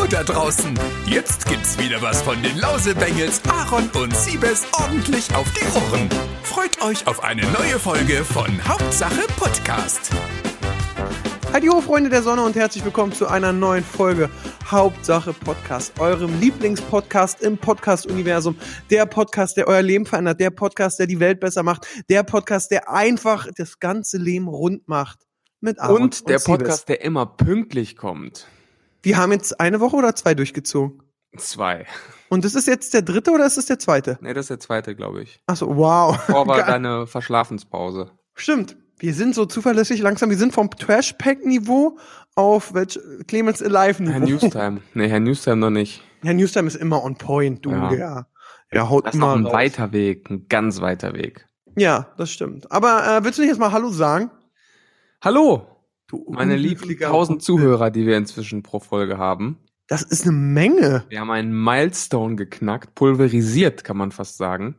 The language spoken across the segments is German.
Hallo da draußen! Jetzt gibt's wieder was von den Lausebengels, Aaron und Siebes ordentlich auf die Ohren. Freut euch auf eine neue Folge von Hauptsache Podcast. Hallo Freunde der Sonne und herzlich willkommen zu einer neuen Folge Hauptsache Podcast, eurem Lieblingspodcast im Podcast-Universum. Der Podcast, der euer Leben verändert, der Podcast, der die Welt besser macht, der Podcast, der einfach das ganze Leben rund macht. Mit Aaron Und der Siebes. Podcast, der immer pünktlich kommt. Wir haben jetzt eine Woche oder zwei durchgezogen. Zwei. Und das ist jetzt der dritte oder ist es der zweite? Nee, das ist der zweite, glaube ich. Achso, wow. Vor war Geil. deine Verschlafenspause. Stimmt. Wir sind so zuverlässig langsam. Wir sind vom Trash-Pack-Niveau auf welch, Clemens Herr Alive-Niveau. Newstime. Nee, Herr Newstime noch nicht. Herr Newstime ist immer on point, du. Ja. Der, der haut Das ist noch immer ein raus. weiter Weg, ein ganz weiter Weg. Ja, das stimmt. Aber äh, willst du nicht jetzt mal Hallo sagen? Hallo, Du meine lieben tausend. Zuhörer, die wir inzwischen pro Folge haben. Das ist eine Menge. Wir haben einen Milestone geknackt, pulverisiert, kann man fast sagen.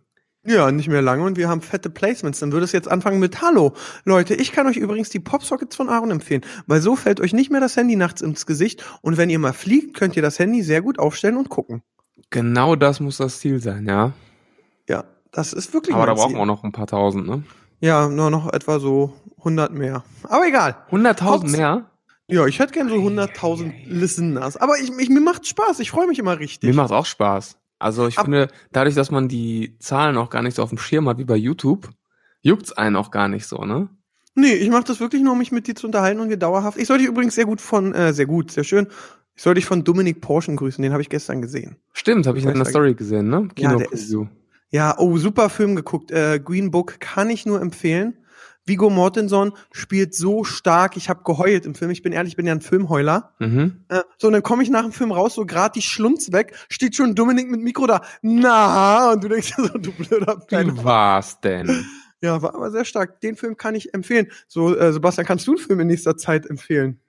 Ja, nicht mehr lange und wir haben fette Placements. Dann würde es jetzt anfangen mit Hallo. Leute, ich kann euch übrigens die Popsockets von Aaron empfehlen, weil so fällt euch nicht mehr das Handy nachts ins Gesicht und wenn ihr mal fliegt, könnt ihr das Handy sehr gut aufstellen und gucken. Genau das muss das Ziel sein, ja. Ja, das ist wirklich Aber da brauchen wir noch ein paar tausend, ne? Ja, nur noch etwa so 100 mehr. Aber egal. 100.000 Haupts- mehr? Ja, ich hätte gern so 100.000 Listeners. Aber ich, ich, mir macht Spaß. Ich freue mich immer richtig. Mir macht auch Spaß. Also ich Ab- finde, dadurch, dass man die Zahlen auch gar nicht so auf dem Schirm hat wie bei YouTube, juckt's einen auch gar nicht so, ne? Nee, ich mache das wirklich nur, um mich mit dir zu unterhalten und wir dauerhaft. Ich soll dich übrigens sehr gut von, äh, sehr gut, sehr schön. Ich soll dich von Dominik Porschen grüßen, den habe ich gestern gesehen. Stimmt, habe ich in der Story gesehen, ne? Ja, der ist-. Ja, oh, super Film geguckt. Äh, Green Book kann ich nur empfehlen. Vigo Mortensen spielt so stark. Ich habe geheult im Film. Ich bin ehrlich, ich bin ja ein Filmheuler. Mhm. Äh, so, und dann komme ich nach dem Film raus, so grad die Schlunz weg, steht schon Dominik mit Mikro da. Na, und du denkst so, du blöder Penner. Wie war's denn? Ja, war aber sehr stark. Den Film kann ich empfehlen. So, äh, Sebastian, kannst du einen Film in nächster Zeit empfehlen?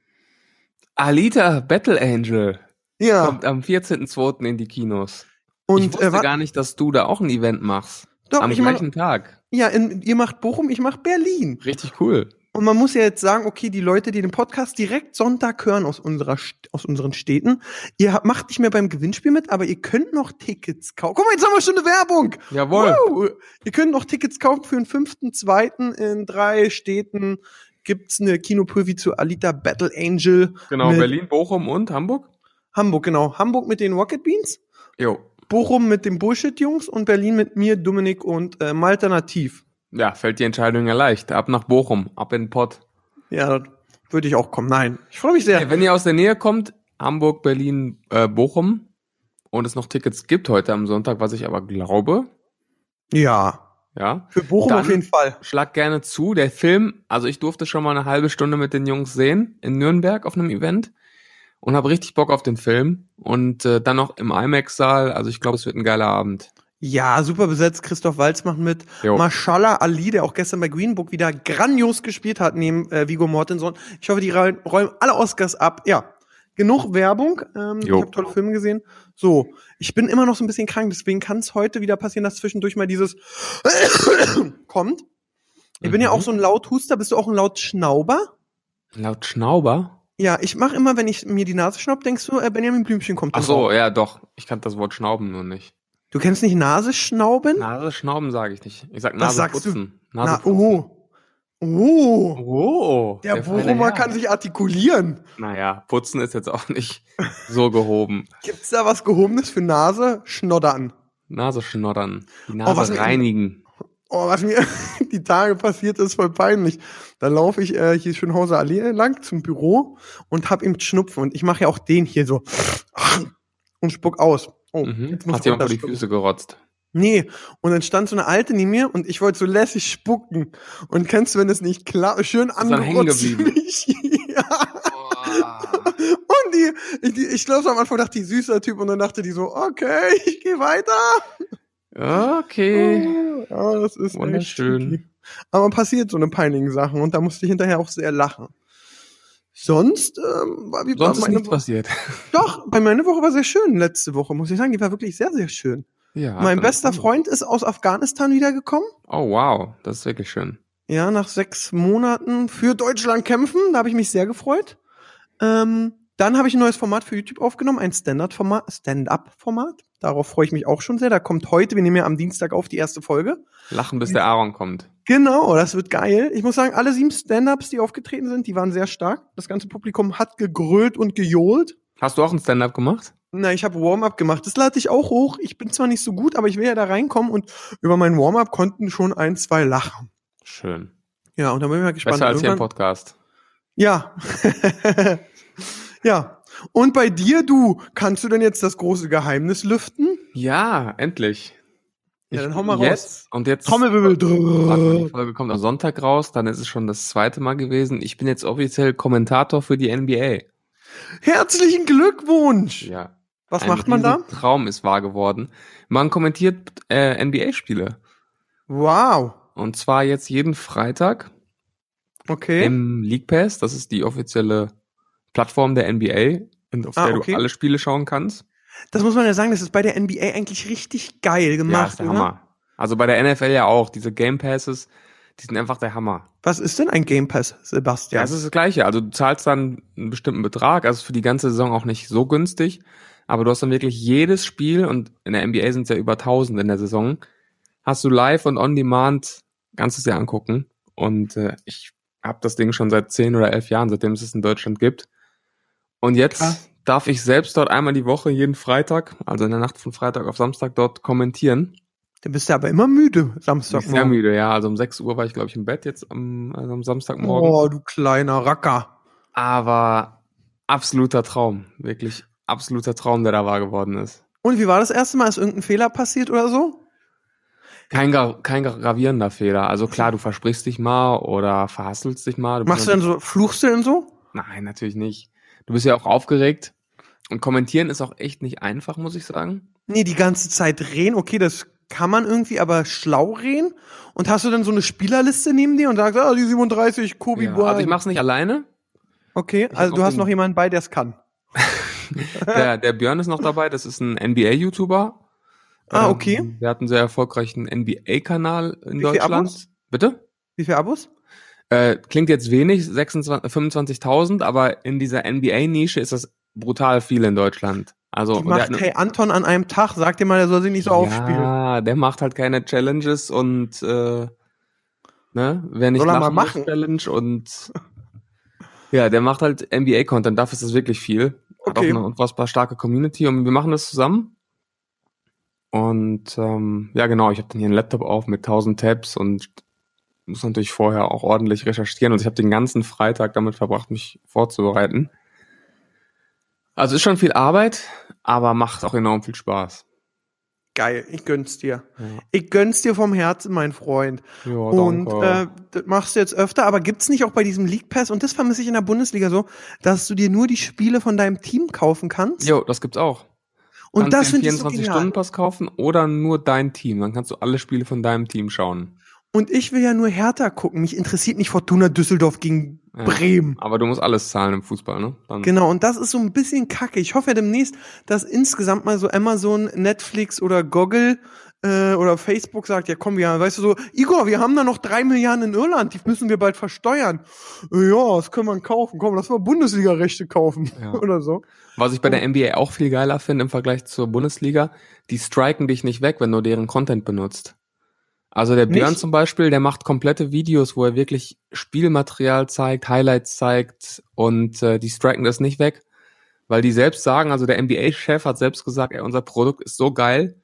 Alita Battle Angel Ja, kommt am 14.02. in die Kinos. Und ich wusste äh, gar nicht, dass du da auch ein Event machst. Doch, am ich mach- gleichen Tag. ja, in, ihr macht Bochum, ich mach Berlin. Richtig cool. Und man muss ja jetzt sagen, okay, die Leute, die den Podcast direkt Sonntag hören aus unserer aus unseren Städten, ihr habt- macht nicht mehr beim Gewinnspiel mit, aber ihr könnt noch Tickets kaufen. Guck mal, jetzt haben wir schon eine Werbung. Jawohl. Woo! Ihr könnt noch Tickets kaufen für den fünften, zweiten in drei Städten. Gibt's eine Kinopreview zu Alita Battle Angel. Genau, Berlin, Bochum und Hamburg? Hamburg, genau. Hamburg mit den Rocket Beans. Jo. Bochum mit den Bullshit-Jungs und Berlin mit mir, Dominik und äh, Malta Nativ. Ja, fällt die Entscheidung ja leicht. Ab nach Bochum, ab in den Pott. Ja, würde ich auch kommen. Nein, ich freue mich sehr. Hey, wenn ihr aus der Nähe kommt, Hamburg, Berlin, äh, Bochum und es noch Tickets gibt heute am Sonntag, was ich aber glaube, Ja, ja, für Bochum Dann- auf jeden Fall. schlag gerne zu. Der Film, also ich durfte schon mal eine halbe Stunde mit den Jungs sehen in Nürnberg auf einem Event und habe richtig Bock auf den Film und äh, dann noch im IMAX-Saal. Also ich glaube, es wird ein geiler Abend. Ja, super besetzt. Christoph Walz macht mit. Jo. Mashallah Ali, der auch gestern bei Green Book wieder grandios gespielt hat, neben äh, Vigo Mortensen. Ich hoffe, die räumen alle Oscars ab. Ja, genug Werbung. Ähm, ich habe tolle Filme gesehen. So, ich bin immer noch so ein bisschen krank, deswegen kann es heute wieder passieren, dass zwischendurch mal dieses kommt. Ich bin ja Mhm. auch so ein Lauthuster. Bist du auch ein Lautschnauber? Laut Schnauber? Ja, ich mache immer, wenn ich mir die Nase schnaub, denkst du, äh, Benjamin Blümchen kommt. Ach so, Raum. ja, doch. Ich kannte das Wort Schnauben nur nicht. Du kennst nicht Nase schnauben? Nase Schnauben sage ich nicht. Ich sag Nase sagst du? putzen. Na, Nase oh. Oh. Oh, Der feine Bochumer kann sich artikulieren. Naja, putzen ist jetzt auch nicht so gehoben. Gibt's da was Gehobenes für Nase? Schnoddern. Nase schnoddern. Die Oh, was Nase mir- reinigen. Oh, was mir die Tage passiert ist, voll peinlich. Da laufe ich äh, hier Schönhauser Allee lang zum Büro und hab ihm Schnupfen. Und ich mache ja auch den hier so und spuck aus. Oh, Mhm. jetzt muss Hat jemand vor die. Füße gerotzt. Nee, und dann stand so eine Alte neben mir und ich wollte so lässig spucken. Und kennst du, wenn es nicht klar, schön angerotzt mich. ja. Und die, ich, die, ich glaube, am Anfang dachte die süßer Typ und dann dachte die so, okay, ich gehe weiter. Okay. Ja, das ist echt Wunderschön. tricky. Aber passiert so eine peinlichen Sachen und da musste ich hinterher auch sehr lachen. Sonst, ähm, war wie war Sonst ist meine nichts Woche? passiert. Doch, bei meine Woche war sehr schön letzte Woche, muss ich sagen. Die war wirklich sehr, sehr schön. Ja. mein bester. Freund ist aus Afghanistan wiedergekommen. Oh, wow. Das ist wirklich schön. Ja, nach sechs Monaten für Deutschland kämpfen. Da habe ich mich sehr gefreut. Ähm, Dann habe ich ein neues Format für YouTube aufgenommen, ein Stand-up-Format. Stand-up-Format. Darauf freue ich mich auch schon sehr. Da kommt heute, wir nehmen ja am Dienstag auf, die erste Folge. Lachen, bis der Aaron kommt. Genau, das wird geil. Ich muss sagen, alle sieben Stand-ups, die aufgetreten sind, die waren sehr stark. Das ganze Publikum hat gegrölt und gejohlt. Hast du auch ein Stand-up gemacht? Na, ich habe Warm-up gemacht. Das lade ich auch hoch. Ich bin zwar nicht so gut, aber ich will ja da reinkommen und über mein Warm-up konnten schon ein, zwei lachen. Schön. Ja, und dann bin ich mal gespannt. Besser als hier im Podcast. Ja. ja. Und bei dir, du, kannst du denn jetzt das große Geheimnis lüften? Ja, endlich. Ja, dann hau mal jetzt, Und jetzt. Trommelwirbel. Die. Folge kommt am Sonntag raus, dann ist es schon das zweite Mal gewesen. Ich bin jetzt offiziell Kommentator für die NBA. Herzlichen Glückwunsch. Ja. Was macht man da? Traum ist wahr geworden. Man kommentiert äh, NBA-Spiele. Wow. Und zwar jetzt jeden Freitag Okay. im League Pass. Das ist die offizielle Plattform der NBA, auf Ah, der okay. du alle Spiele schauen kannst. Das muss man ja sagen, das ist bei der NBA eigentlich richtig geil Ja, gemacht. ist der oder? Hammer. Also bei der NFL ja auch. Diese Game Passes, die sind einfach der Hammer. Was ist denn ein Game Pass, Ja, Sebastian? es ist das Gleiche. Also du zahlst dann einen bestimmten Betrag, also für die ganze Saison auch nicht so günstig, aber du hast dann wirklich jedes Spiel und in der NBA sind es ja über 1000 in der Saison, hast du live und on demand, kannst es dir angucken und äh, ich habe das Ding schon seit 10 oder 11 Jahren, seitdem es es in Deutschland gibt. Und jetzt Krass. darf ich selbst dort einmal die Woche jeden Freitag, also in der Nacht von Freitag auf Samstag dort kommentieren. Dann bist du aber immer müde, Ich Samstag. bin sehr müde, ja. Also um 6 Uhr war ich, glaube ich, im Bett jetzt am, also am Samstagmorgen. Oh, du kleiner Racker. Aber absoluter Traum. Wirklich absoluter Traum, der da wahr geworden ist. Und wie war das erste Mal? Ist irgendein Fehler passiert oder so? Kein, kein gra- gravierender Fehler. Also klar, du versprichst dich mal oder verhasselst dich mal. Du Machst du dann so, fluchst du denn so? Nein, natürlich nicht. Du bist ja auch aufgeregt. Und kommentieren ist auch echt nicht einfach, muss ich sagen. Nee, die ganze Zeit reden, okay, das kann man irgendwie, aber schlau reden. Und hast du dann so eine Spielerliste neben dir und sagst, ah, die 37, Kobe Ja, Bryant. also ich mach's nicht alleine. Okay, hab also du hast noch jemanden bei, der es kann. Der, der Björn ist noch dabei. Das ist ein NBA-YouTuber. Ah, okay. Ähm, Der hat einen sehr erfolgreichen NBA-Kanal in Wie Deutschland. Abos? Bitte? Wie viele Abos? Äh, klingt jetzt wenig, 26 25.000, aber in dieser NBA-Nische ist das brutal viel in Deutschland. Also Die macht hat Hey Anton an einem Tag, sag dir mal, der soll sich nicht so aufspielen. Ja, der macht halt keine Challenges und äh, ne, wer nicht Soll er mal machen. Challenge und ja, der macht halt NBA-Content, dafür ist das wirklich viel. Hat Okay. auch eine unfassbar starke Community und wir machen das zusammen. Und ähm, ja, genau, ich habe dann hier einen Laptop auf mit 1000 Tabs und muss natürlich vorher auch ordentlich recherchieren und ich habe den ganzen Freitag damit verbracht, mich vorzubereiten. Also ist schon viel Arbeit, aber macht auch enorm viel Spaß. Geil, ich gönn's dir. Ja. Ich gönn's dir vom Herzen, mein Freund. Ja, und äh, das machst du jetzt öfter, aber gibt's nicht auch bei diesem League Pass, und das vermisse ich in der Bundesliga so, dass du dir nur die Spiele von deinem Team kaufen kannst? Jo, das gibt's auch. und kannst das finde ich so genial. 24-Stunden-Pass kaufen oder nur dein Team. Dann kannst du alle Spiele von deinem Team schauen. Und ich will ja nur Hertha gucken. Mich interessiert nicht Fortuna Düsseldorf gegen Ja. Bremen. Aber du musst alles zahlen im Fußball, ne? Dann, Genau, und das ist so ein bisschen kacke. Ich hoffe ja demnächst, dass insgesamt mal so Amazon, Netflix oder Goggle äh, oder Facebook sagt, ja komm, wir, weißt du so, Igor, wir haben da noch drei Milliarden in Irland, die müssen wir bald versteuern. Ja, das können wir kaufen. Komm, lass mal Bundesliga-Rechte kaufen. Ja. oder so. Was ich bei der NBA auch viel geiler finde im Vergleich zur Bundesliga, die striken dich nicht weg, wenn du deren Content benutzt. Also der Björn Nicht? zum Beispiel, der macht komplette Videos, wo er wirklich Spielmaterial zeigt, Highlights zeigt und äh, die striken das nicht weg, weil die selbst sagen, also der NBA-Chef hat selbst gesagt, ey, unser Produkt ist so geil,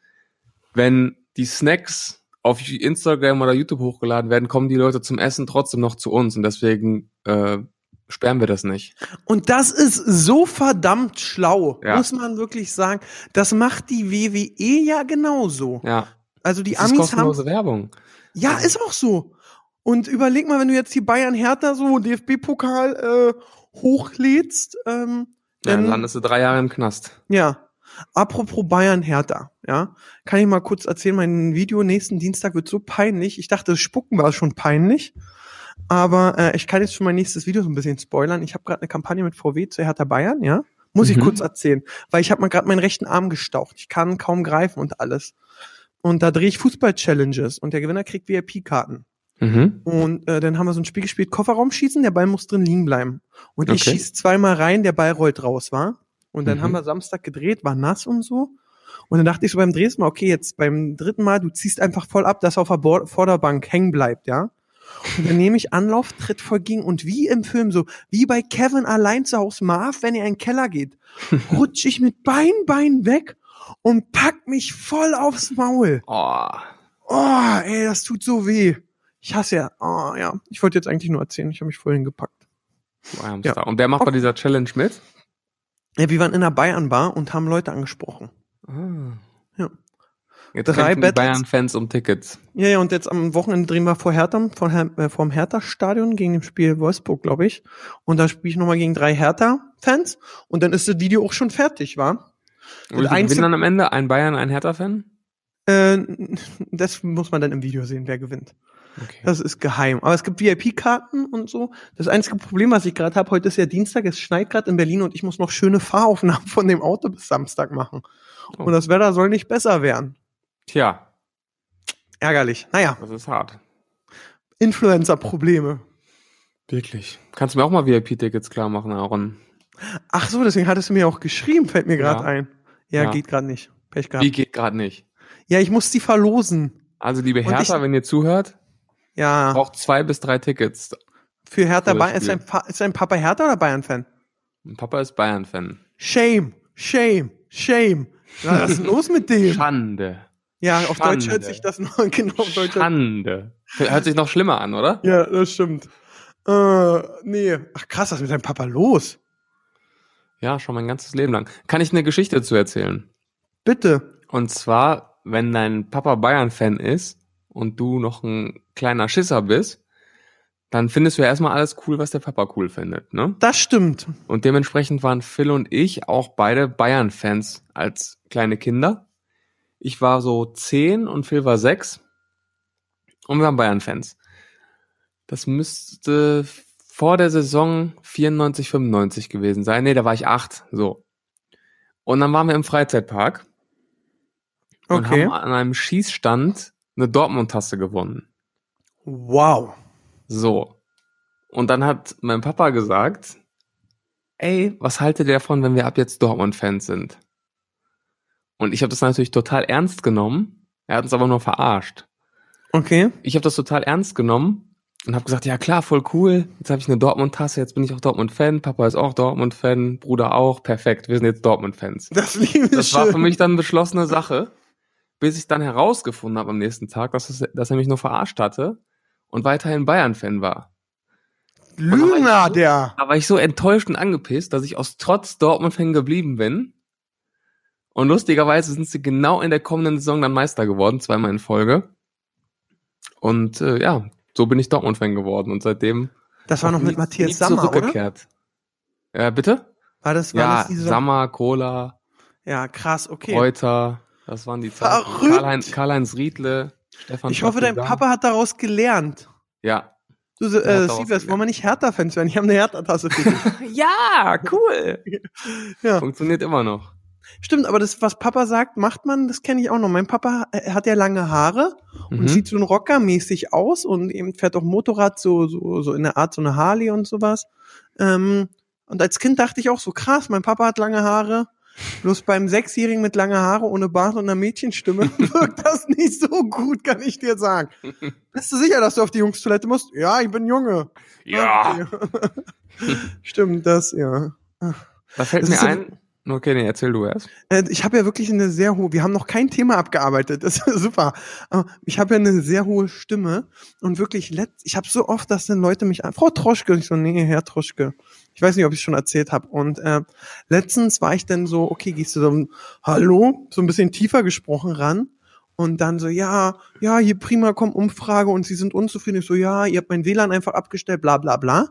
wenn die Snacks auf Instagram oder YouTube hochgeladen werden, kommen die Leute zum Essen trotzdem noch zu uns und deswegen äh, sperren wir das nicht. Und das ist so verdammt schlau, Ja. muss man wirklich sagen. Das macht die WWE ja genauso. Ja, Also die das ist Amis haben kostenlose Werbung. Ja, ist auch so. Und überleg mal, wenn du jetzt die Bayern Hertha so DFB-Pokal äh, hochlädst, ähm, Ja, dann dann, landest du drei Jahre im Knast. ja. Apropos Bayern Hertha, ja, kann ich mal kurz erzählen, mein Video nächsten Dienstag wird so peinlich. Ich dachte, das Spucken war schon peinlich, aber äh, ich kann jetzt schon mein nächstes Video so ein bisschen spoilern. Ich habe gerade eine Kampagne mit VW zu Hertha Bayern, ja, muss ich Mhm. kurz erzählen, weil ich habe mal gerade meinen rechten Arm gestaucht. Ich kann kaum greifen und alles. Und da drehe ich Fußball-Challenges und der Gewinner kriegt VIP-Karten. Mhm. Und äh, dann haben wir so ein Spiel gespielt, Kofferraum schießen, der Ball muss drin liegen bleiben. Und ich Okay. schieß zweimal rein, der Ball rollt raus, war. Und dann Mhm. haben wir Samstag gedreht, war nass und so. Und dann dachte ich so beim Mal, okay, jetzt beim dritten Mal, du ziehst einfach voll ab, dass er auf der Bor- Vorderbank hängen bleibt, ja. Und dann nehme ich Anlauf, Tritt voll gegen und wie im Film so, wie bei Kevin allein zu Hause Marv, wenn er in den Keller geht, rutsch ich mit beiden Beinen weg und pack mich voll aufs Maul. Oh. Oh, ey, das tut so weh. Ich hasse ja. Oh, ja. Ich wollte jetzt eigentlich nur erzählen, ich habe mich vorhin gepackt. Ärmster. Und der macht bei dieser Challenge mit? Ja, wir waren in der Bayern-Bar und haben Leute angesprochen. Ah. Ja. Jetzt Drei. Bayern-Fans um Tickets. Ja, ja, und jetzt am Wochenende drehen wir vor Hertha, vor, äh, vorm Hertha-Stadion gegen dem Spiel Wolfsburg, glaube ich. Und da spiele ich nochmal gegen drei Hertha-Fans. Und dann ist das Video auch schon fertig, war? Und gewinnen dann am Ende? Ein Bayern, ein Hertha-Fan? Äh, das muss man dann im Video sehen, wer gewinnt. Okay. Das ist geheim. Aber es gibt VIP-Karten und so. Das einzige Problem, was ich gerade habe, heute ist ja Dienstag, es schneit gerade in Berlin und ich muss noch schöne Fahraufnahmen von dem Auto bis Samstag machen. Oh. Und das Wetter soll nicht besser werden. Tja, Ärgerlich. Naja, das ist hart. Influencer-Probleme. Wirklich. Kannst du mir auch mal VIP-Tickets klar machen, Aaron? Ach so, deswegen hattest du mir auch geschrieben, fällt mir gerade Ja. ein. Ja, Ja. geht gerade nicht. Pech Wie gehabt. geht gerade nicht. Ja, ich muss die verlosen. Also, liebe Hertha, ich- wenn ihr zuhört, Ja, braucht zwei bis drei Tickets. für Hertha für Bayern. Ist dein, ist dein Papa Hertha oder Bayern-Fan? Und Papa ist Bayern-Fan. Shame, shame, shame. Ja, was ist denn los mit dem? Schande. Ja, auf Deutsch hört sich das noch genau auf Deutsch. Schande. Hört sich noch schlimmer an, oder? Ja, das stimmt. Äh, nee. Ach krass, was ist mit deinem Papa los? Ja, schon mein ganzes Leben lang. Kann ich eine Geschichte dazu erzählen? Bitte. Und zwar, wenn dein Papa Bayern-Fan ist und du noch ein kleiner Schisser bist, dann findest du ja erstmal alles cool, was der Papa cool findet, ne? Das stimmt. Und dementsprechend waren Phil und ich auch beide Bayern-Fans als kleine Kinder. Ich war so zehn und Phil war sechs. Und wir waren Bayern-Fans. Das müsste vor der Saison 94, 95 gewesen sein. Nee, da war ich acht. So. Und dann waren wir im Freizeitpark und Okay. haben an einem Schießstand eine Dortmund-Tasse gewonnen. Wow. So. Und dann hat mein Papa gesagt, ey, was haltet ihr davon, wenn wir ab jetzt Dortmund-Fans sind? Und ich habe das natürlich total ernst genommen. Er hat uns aber nur verarscht. Okay. Ich habe das total ernst genommen und habe gesagt, ja klar, voll cool. Jetzt habe ich eine Dortmund-Tasse, jetzt bin ich auch Dortmund-Fan. Papa ist auch Dortmund-Fan, Bruder auch. Perfekt, wir sind jetzt Dortmund-Fans. Das Liebe Das war schön. für mich dann eine beschlossene Sache, bis ich dann herausgefunden habe am nächsten Tag, dass, es, dass er mich nur verarscht hatte und weiterhin Bayern-Fan war. Lügner, der. Da war ich so enttäuscht und angepisst, dass ich aus Trotz Dortmund-Fan geblieben bin. Und lustigerweise sind sie genau in der kommenden Saison dann Meister geworden, zweimal in Folge. Und äh, ja, so bin ich Dortmund-Fan geworden und seitdem Das war noch nie- mit nie Matthias Sammer, oder? zurückgekehrt. Ja, bitte? War das, war Ja, das diese Sammer, Cola, Ja, krass, okay. Reuter, das waren die Zeiten. Karl-Heinz Karl Riedle, Stefan Ich hoffe, dein. Papa hat daraus gelernt. Ja. Du, äh, gelernt. wollen wir nicht Hertha-Fans werden? Ich habe eine Hertha-Tasse für dich. ja, cool. ja. Funktioniert immer noch. Stimmt, aber das, was Papa sagt, macht man, das kenne ich auch noch. Mein Papa äh, hat ja lange Haare und Mhm. sieht so ein Rocker-mäßig aus und eben fährt auch Motorrad, so, so, so in der Art so eine Harley und sowas. Ähm, und als Kind dachte ich auch so, krass, mein Papa hat lange Haare. Bloß beim Sechsjährigen mit lange Haare ohne Bart und einer Mädchenstimme wirkt das nicht so gut, kann ich dir sagen. Bist du sicher, dass du auf die Jungstoilette musst? Ja, ich bin Junge. Ja. Okay. Stimmt, das, ja. Da fällt Das mir ein. Okay, nee, erzähl du erst. Äh, Ich habe ja wirklich eine sehr hohe, wir haben noch kein Thema abgearbeitet, das ist super. Aber ich habe ja eine sehr hohe Stimme und wirklich, let, ich habe so oft, dass dann Leute mich an, Frau Troschke, ich so, nee, Herr Troschke. Ich weiß nicht, ob ich schon erzählt habe. Und äh, letztens war ich dann so, okay, gehst du so, hallo, so ein bisschen tiefer gesprochen ran. Und dann so, ja, ja, hier prima kommt Umfrage und Sie sind unzufrieden. Ich so, ja, ihr habt mein WLAN einfach abgestellt, bla bla bla.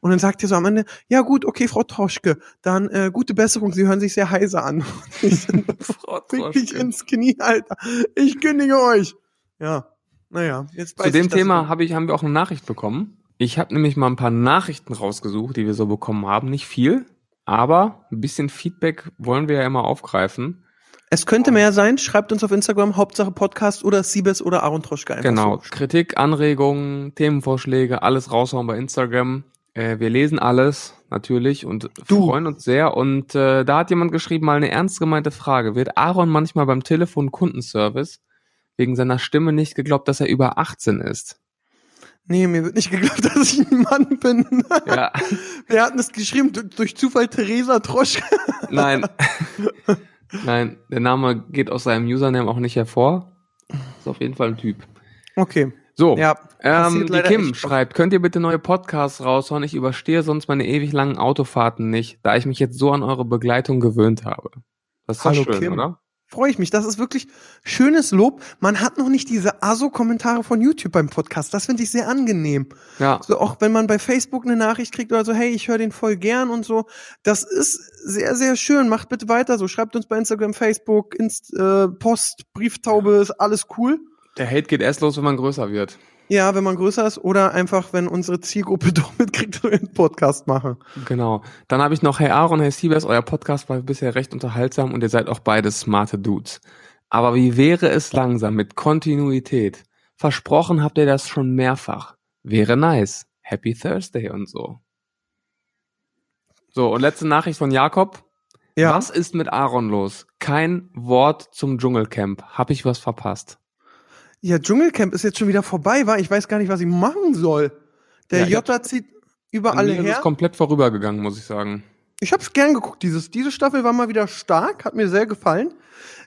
Und dann sagt ihr so am Ende, ja gut, okay, Frau Troschke, dann äh, gute Besserung, Sie hören sich sehr heiser an. Und ich mich ins Knie, Alter. Ich kündige euch. Ja. Naja, jetzt weiß Zu dem Thema habe ich, haben wir auch eine Nachricht bekommen. Ich habe nämlich mal ein paar Nachrichten rausgesucht, die wir so bekommen haben. Nicht viel, aber ein bisschen Feedback wollen wir ja immer aufgreifen. Es könnte mehr sein. Schreibt uns auf Instagram Hauptsache Podcast oder Siebes oder Aaron Troschke. Genau. so. Kritik, Anregungen, Themenvorschläge, alles raushauen bei Instagram. Äh, wir lesen alles natürlich und Du. freuen uns sehr. Und äh, da hat jemand geschrieben, mal eine ernst gemeinte Frage. Wird Aaron manchmal beim Telefon Kundenservice wegen seiner Stimme nicht geglaubt, dass er über 18 ist? Nee, mir wird nicht geglaubt, dass ich ein Mann bin. Ja, Wir hatten es geschrieben du- durch Zufall Theresa Troschke. nein. nein, der Name geht aus seinem Username auch nicht hervor. Ist auf jeden Fall ein Typ. Okay. So, Ja, ähm, die Kim schreibt, könnt ihr bitte neue Podcasts raushauen? Ich überstehe sonst meine ewig langen Autofahrten nicht, da ich mich jetzt so an eure Begleitung gewöhnt habe. Das ist doch Hallo, schön, Kim. oder? Freue ich mich. Das ist wirklich schönes Lob. Man hat noch nicht diese ASO-Kommentare von YouTube beim Podcast. Das finde ich sehr angenehm. Ja, So auch wenn man bei Facebook eine Nachricht kriegt oder so, hey, ich höre den voll gern und so. Das ist sehr, sehr schön. Macht bitte weiter so. Schreibt uns bei Instagram, Facebook, Inst äh, Post, Brieftaube, ist alles cool. der Hate geht erst los, wenn man größer wird. Ja, wenn man größer ist oder einfach, wenn unsere Zielgruppe doch mitkriegt, wir einen Podcast machen. Genau. Dann habe ich noch, hey Aaron, hey Siebes, euer Podcast war bisher recht unterhaltsam und ihr seid auch beide smarte Dudes. Aber wie wäre es langsam mit Kontinuität? Versprochen habt ihr das schon mehrfach. Wäre nice. Happy Thursday und so. So, und letzte Nachricht von Jakob. Ja. Was ist mit Aaron los? Kein Wort zum Dschungelcamp. Hab ich was verpasst? Ja, Dschungelcamp ist jetzt schon wieder vorbei, war. Ich weiß gar nicht, was ich machen soll. Der Ja, Jota zieht überall ist her. es komplett vorübergegangen, muss ich sagen. Ich habe es gern geguckt. Dieses, diese Staffel war mal wieder stark, hat mir sehr gefallen.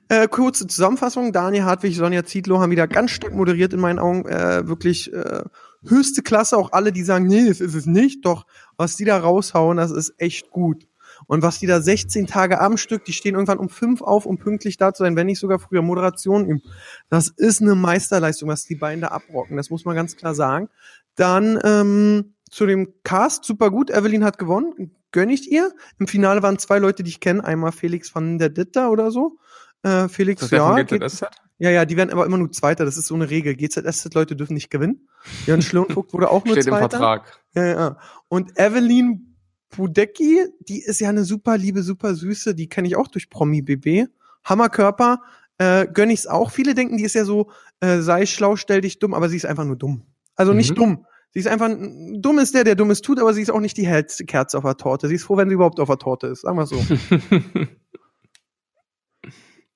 Äh, kurze Zusammenfassung: Daniel Hartwig, Sonja Zietlow haben wieder ganz stark moderiert in meinen Augen. Äh, wirklich äh, höchste Klasse. Auch alle, die sagen, nee, das ist es nicht. Doch was die da raushauen, das ist echt gut. Und was die da 16 Tage am Stück, die stehen irgendwann um fünf auf, um pünktlich da zu sein, wenn nicht sogar früher Moderation üben. Das ist eine Meisterleistung, was die beiden da abrocken. Das muss man ganz klar sagen. Dann ähm, zu dem Cast, super gut. Evelyn hat gewonnen, gönn ich ihr. Im Finale waren zwei Leute, die ich kenne. Einmal Felix van der Ditter oder so. Äh, Felix, das der ja, von geht, GZSZ? ja, ja, die werden aber immer nur Zweiter. Das ist so eine Regel. GZSZ-Leute dürfen nicht gewinnen. Jan Schlirnvogt wurde auch nur Steht im Zweiter. Vertrag. Ja, ja. Und Evelyn Budecki, die ist ja eine super liebe, super süße, die kenne ich auch durch Promi BB. Hammerkörper, äh, gönn ich's auch. Viele denken, die ist ja so, äh, sei schlau, stell dich dumm, aber sie ist einfach nur dumm. Also nicht Mhm. dumm. Sie ist einfach, dumm ist der, der Dummes tut, aber sie ist auch nicht die hellste Kerze auf der Torte. Sie ist froh, wenn sie überhaupt auf der Torte ist, sagen wir so.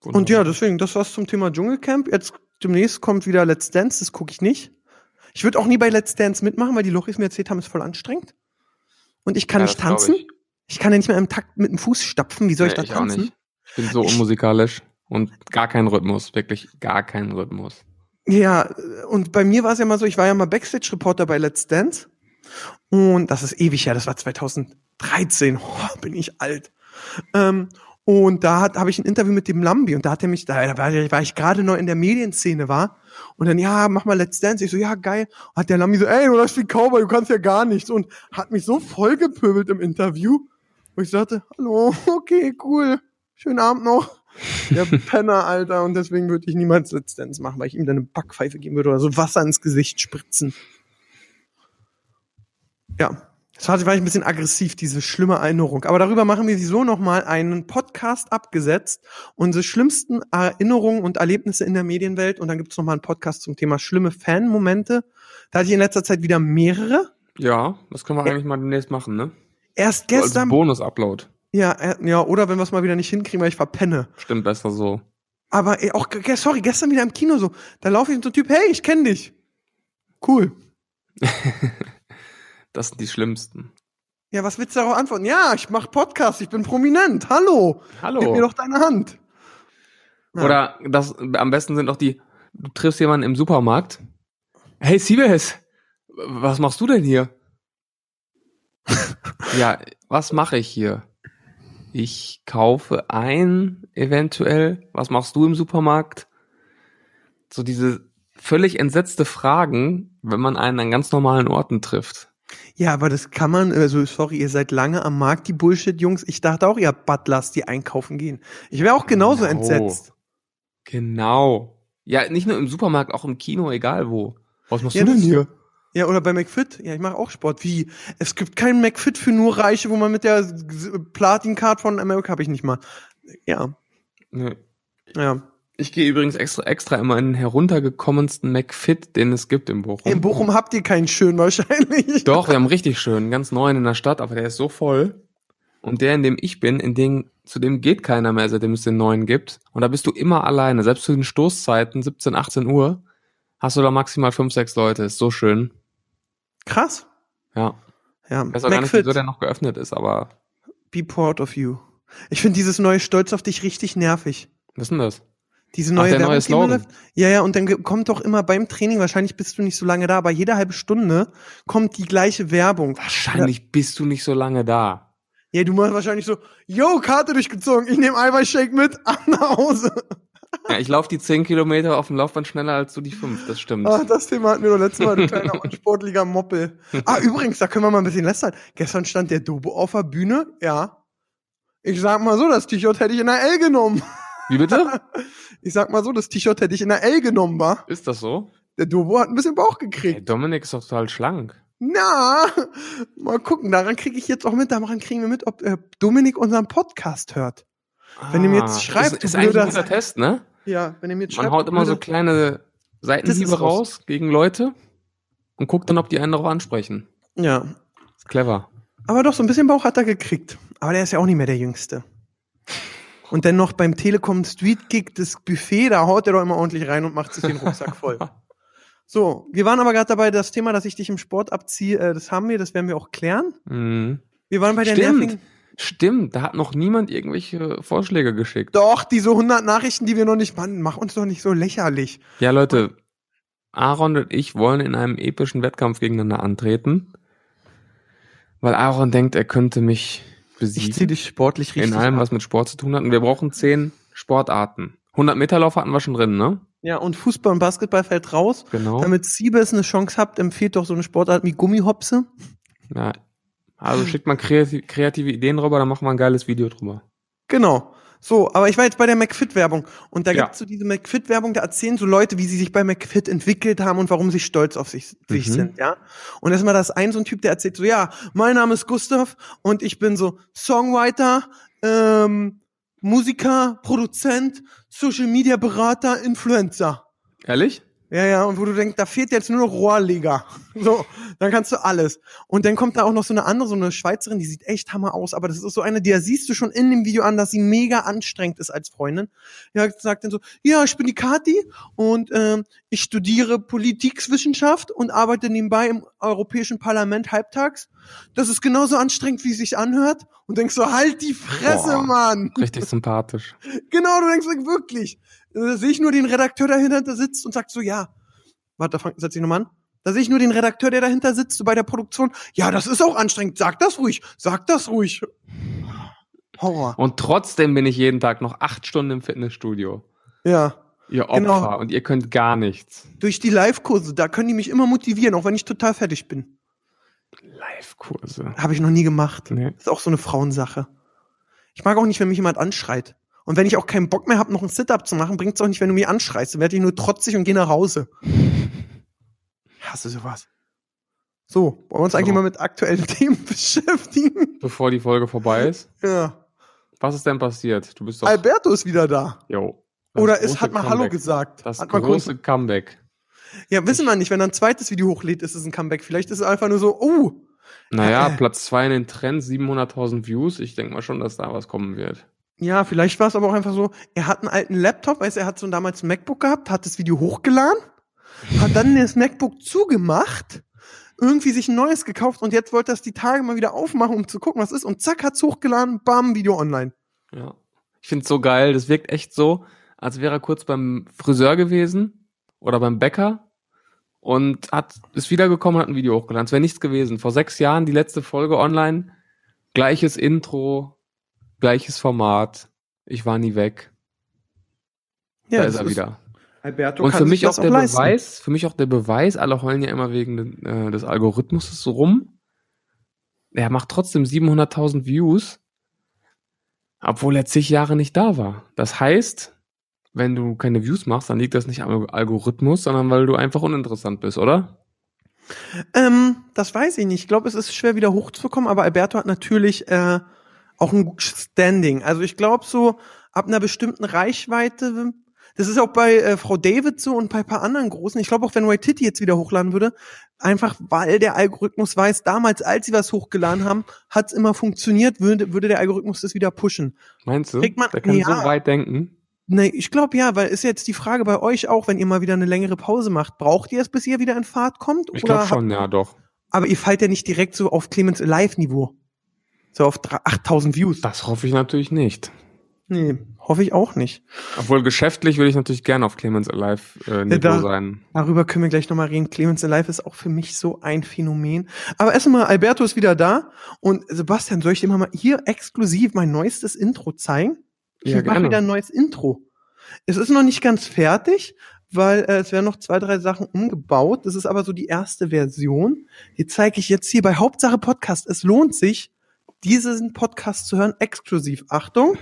Und ja, deswegen, das war's zum Thema Dschungelcamp. Jetzt demnächst kommt wieder Let's Dance, das gucke ich nicht. Ich würde auch nie bei Let's Dance mitmachen, weil die Lochis mir erzählt haben, ist voll anstrengend. Und ich kann Ja, nicht tanzen. ich. Ich. kann ja nicht mehr im Takt mit dem Fuß stapfen. Wie soll ich Nee, da ich auch tanzen? nicht. Ich bin so Ich- unmusikalisch und gar keinen Rhythmus, wirklich gar keinen Rhythmus. Ja, und bei mir war es ja mal so, ich war ja mal Backstage-Reporter bei Let's Dance. Und das ist ewig her, das war 2013. Oh, bin ich alt. Ähm, und da habe ich ein Interview mit dem Lambi und da hat er mich, da, da war, war ich gerade neu in der Medienszene war und dann, ja, mach mal Let's Dance. Ich so, ja, geil. Und hat der Lambi so, ey, du läufst wie Cowboy, du kannst ja gar nichts und hat mich so vollgepöbelt im Interview, wo ich sagte, hallo, okay, cool, schönen Abend noch. Der Penner, Alter. Und deswegen würde ich niemals Let's Dance machen, weil ich ihm dann eine Backpfeife geben würde oder so Wasser ins Gesicht spritzen. Ja. Das war, war ich ein bisschen aggressiv, diese schlimme Erinnerung. Aber darüber machen wir so nochmal einen Podcast abgesetzt. Unsere schlimmsten Erinnerungen und Erlebnisse in der Medienwelt. Und dann gibt es nochmal einen Podcast zum Thema schlimme Fan-Momente. Da hatte ich in letzter Zeit wieder mehrere. Ja, das können wir Ja. eigentlich mal demnächst machen, ne? Erst gestern. Bonus-Upload. ja, äh, ja, oder wenn wir es mal wieder nicht hinkriegen, weil ich verpenne. Stimmt besser so. Aber ey, auch, ge- sorry, gestern wieder im Kino so. Da laufe ich mit so einem Typ, hey, ich kenne dich. Cool. Das sind die schlimmsten. Ja, was willst du darauf antworten? Ja, ich mache Podcast, ich bin prominent. Hallo. Hallo. Gib mir doch deine Hand. Ja. Oder das am besten sind auch die, du triffst jemanden im Supermarkt. Hey Siebes, was machst du denn hier? ja, was mache ich hier? Ich kaufe ein, eventuell. Was machst du im Supermarkt? So diese völlig entsetzte Fragen, wenn man einen an ganz normalen Orten trifft. Ja, aber das kann man, also sorry, ihr seid lange am Markt, die Bullshit-Jungs. Ich dachte auch, ihr habt Butlers, die einkaufen gehen. Ich wäre auch genauso Genau. entsetzt. Genau. Ja, nicht nur im Supermarkt, auch im Kino, egal wo. Was machst Ja, du denn hier? Ja, oder bei McFit. Ja, ich mache auch Sport. Wie? Es gibt keinen McFit für nur Reiche, wo man mit der Platin-Card von America habe ich nicht mal. Ja. Nee. Ja. Ich gehe übrigens extra, extra immer in den heruntergekommensten McFit, den es gibt in Bochum. In Bochum habt ihr keinen schön wahrscheinlich. Doch, wir haben richtig schön, einen ganz neuen in der Stadt, aber der ist so voll. Und der, in dem ich bin, in dem, zu dem geht keiner mehr, seitdem es den neuen gibt. Und da bist du immer alleine. Selbst zu den Stoßzeiten, 17, 18 Uhr, hast du da maximal fünf, sechs Leute. Ist so schön. Krass. Ja. Ja. Ich weiß auch gar nicht, McFit, wieso der noch geöffnet ist, aber be proud of you. Ich finde dieses neue Stolz auf dich richtig nervig. was ist denn das? Diese Ach, neue der Werbung, neue Slogan. läuft. Ja, ja, und dann kommt doch immer beim Training, wahrscheinlich bist du nicht so lange da, aber jede halbe Stunde kommt die gleiche Werbung. Wahrscheinlich bist du nicht so lange da. Ja, du machst wahrscheinlich so, yo, Karte durchgezogen, ich nehme Eiweißshake mit, ab nach Hause. Ja, ich laufe die 10 Kilometer auf dem Laufband schneller als du die 5, das stimmt. Ah, das Thema hatten wir doch letztes Mal, du kleiner unsportlicher Moppel. Ah, übrigens, da können wir mal ein bisschen lästern. Gestern stand der Dobo auf der Bühne, ja. Ich sag mal so, das T-Shirt hätte ich in der L genommen. Wie bitte? Ich sag mal so, das T-Shirt hätte ich in der L genommen, wa? Ist das so? Der Dobo hat ein bisschen Bauch Hey, gekriegt. Dominik ist doch total schlank. Na, mal gucken, daran kriege ich jetzt auch mit, daran kriegen wir mit, ob äh, Dominik unseren Podcast hört. Wenn ihr mir jetzt schreibt, ist, ist eigentlich ein guter Test, ne? Ja, wenn ihr mir jetzt Man schreibt, haut immer so kleine Seitenhiebe raus. raus gegen Leute und guckt dann, ob die einen darauf ansprechen. Ja, Ist clever. aber doch, so ein bisschen Bauch hat er gekriegt. Aber der ist ja auch nicht mehr der Jüngste. Und dann noch beim Telekom Street Gig das Buffet, da haut er doch immer ordentlich rein und macht sich den Rucksack voll. So, wir waren aber gerade dabei, das Thema, dass ich dich im Sport abziehe, äh, das haben wir, das werden wir auch klären. Mhm. Wir waren bei der Stimmt. nervigen... Stimmt, da hat noch niemand irgendwelche Vorschläge geschickt. Doch, diese 100 Nachrichten, die wir noch nicht... Mann, mach uns doch nicht so lächerlich. Ja, Leute, Aaron und ich wollen in einem epischen Wettkampf gegeneinander antreten, weil Aaron denkt, er könnte mich Ich zieh besiegen dich sportlich richtig in allem, ab. was mit Sport zu tun hat. Und wir brauchen zehn Sportarten. 100 Meter Lauf hatten wir schon drin, ne? Ja, und Fußball und Basketball fällt raus. Genau. Damit Siebes eine Chance habt, empfiehlt doch so eine Sportart wie Gummihopse. Ja. Also schickt kreativ, kreative Ideen rüber, dann machen wir ein geiles Video drüber. Genau. So, aber ich war jetzt bei der McFit-Werbung. Und da Ja. gibt's so diese McFit-Werbung, da erzählen so Leute, wie sie sich bei McFit entwickelt haben und warum sie stolz auf sich, sich Mhm. sind, ja. Und das ist mal das ein so ein Typ, der erzählt so, ja, mein Name ist Gustav und ich bin so Songwriter, ähm, Musiker, Produzent, Social-Media-Berater, Influencer. Ehrlich? Ja, ja, und wo du denkst, da fehlt jetzt nur noch Rohrleger. So, dann kannst du alles. Und dann kommt da auch noch so eine andere, so eine Schweizerin, die sieht echt hammer aus, aber das ist so eine, die siehst du schon in dem Video an, dass sie mega anstrengend ist als Freundin. Ja, sagt dann so, ja, ich bin die Kathi und ähm, ich studiere Politikwissenschaft und arbeite nebenbei im Europäischen Parlament halbtags. Das ist genauso anstrengend, wie es sich anhört. Und denkst so, halt die Fresse, Boah. Mann. Richtig sympathisch. Genau, du denkst wirklich. Da sehe ich nur den Redakteur dahinter, der sitzt und sagt so, ja. Warte, da setz dich nochmal an. Da sehe ich nur den Redakteur, der dahinter sitzt, so bei der Produktion. Ja, das ist auch anstrengend. Sag das ruhig. Sag das ruhig. Horror. Und trotzdem bin ich jeden Tag noch acht Stunden im Fitnessstudio. Ja. Ihr Opfer. Genau. Und ihr könnt gar nichts. Durch die Live-Kurse, da können die mich immer motivieren, auch wenn ich total fertig bin. Live-Kurse. Habe ich noch nie gemacht. Nee. Ist auch so eine Frauensache. Ich mag auch nicht, wenn mich jemand anschreit. Und wenn ich auch keinen Bock mehr habe, noch ein Sit-Up zu machen, bringt's auch nicht, wenn du mich anschreist. Dann werde ich nur trotzig und gehe nach Hause. Ich hasse sowas. So, wollen wir uns So. eigentlich mal mit aktuellen Themen beschäftigen? Bevor die Folge vorbei ist. Ja. Was ist denn passiert? Du bist doch. Alberto ist wieder da. Jo. Oder ist, hat mal Hallo Comeback. gesagt. Das hat große Comeback. Ja, wissen wir nicht. Wenn er ein zweites Video hochlädt, ist es ein Comeback. Vielleicht ist es einfach nur so, oh, Naja, Äh. Platz zwei in den Trends, 700.000 Views. Ich denke mal schon, dass da was kommen wird. Ja, vielleicht war es aber auch einfach so, er hat einen alten Laptop, weißt du, er hat so damals ein MacBook gehabt, hat das Video hochgeladen, hat dann das MacBook zugemacht, irgendwie sich ein neues gekauft und jetzt wollte er es die Tage mal wieder aufmachen, um zu gucken, was ist. Und zack, hat's hochgeladen, bam, Video online. Ja. Ich find's so geil. Das wirkt echt so, als wäre er kurz beim Friseur gewesen oder beim Bäcker und hat ist wiedergekommen und hat ein Video hochgeladen. Es wäre nichts gewesen. Vor sechs Jahren die letzte Folge online. Gleiches Intro, gleiches Format. Ich war nie weg. da ist er wieder. Alberto Und für mich auch der leisten. Beweis, für mich auch der Beweis, alle heulen ja immer wegen äh, des Algorithmus rum. Er macht trotzdem 700.000 Views, obwohl er zig Jahre nicht da war. Das heißt, wenn du keine Views machst, dann liegt das nicht am Algorithmus, sondern weil du einfach uninteressant bist, oder? Ähm, das weiß ich nicht. Ich glaube, es ist schwer wieder hochzukommen, aber Alberto hat natürlich äh, auch ein gutes Standing. Also ich glaube so, ab einer bestimmten Reichweite, das ist auch bei äh, Frau David so und bei ein paar anderen großen, ich glaube auch wenn White Titty jetzt wieder hochladen würde, einfach weil der Algorithmus weiß, damals, als sie was hochgeladen haben, hat's immer funktioniert, würde, würde der Algorithmus das wieder pushen. Meinst du? Kriegt man- der kann ja. so weit denken. Nee, ich glaube ja, weil ist jetzt die Frage bei euch auch, wenn ihr mal wieder eine längere Pause macht, braucht ihr es, bis ihr wieder in Fahrt kommt? Ich glaube habt- schon, ja, doch. Aber ihr fallt ja nicht direkt so auf Clemens Live-Niveau. So auf drei- 8000 Views. Das hoffe ich natürlich nicht. Nee, hoffe ich auch nicht. Obwohl geschäftlich würde ich natürlich gerne auf Clemens Alive äh, Niveau da- sein. Darüber können wir gleich nochmal reden. Clemens Alive ist auch für mich so ein Phänomen. Aber erstmal, Alberto ist wieder da. Und Sebastian, soll ich dir mal hier exklusiv mein neuestes Intro zeigen? Ich Ja, mache wieder ein neues Intro. Es ist noch nicht ganz fertig, weil äh, es werden noch zwei, drei Sachen umgebaut. Das ist aber so die erste Version. Die zeige ich jetzt hier bei Hauptsache Podcast. Es lohnt sich, diesen Podcast zu hören, exklusiv. Achtung.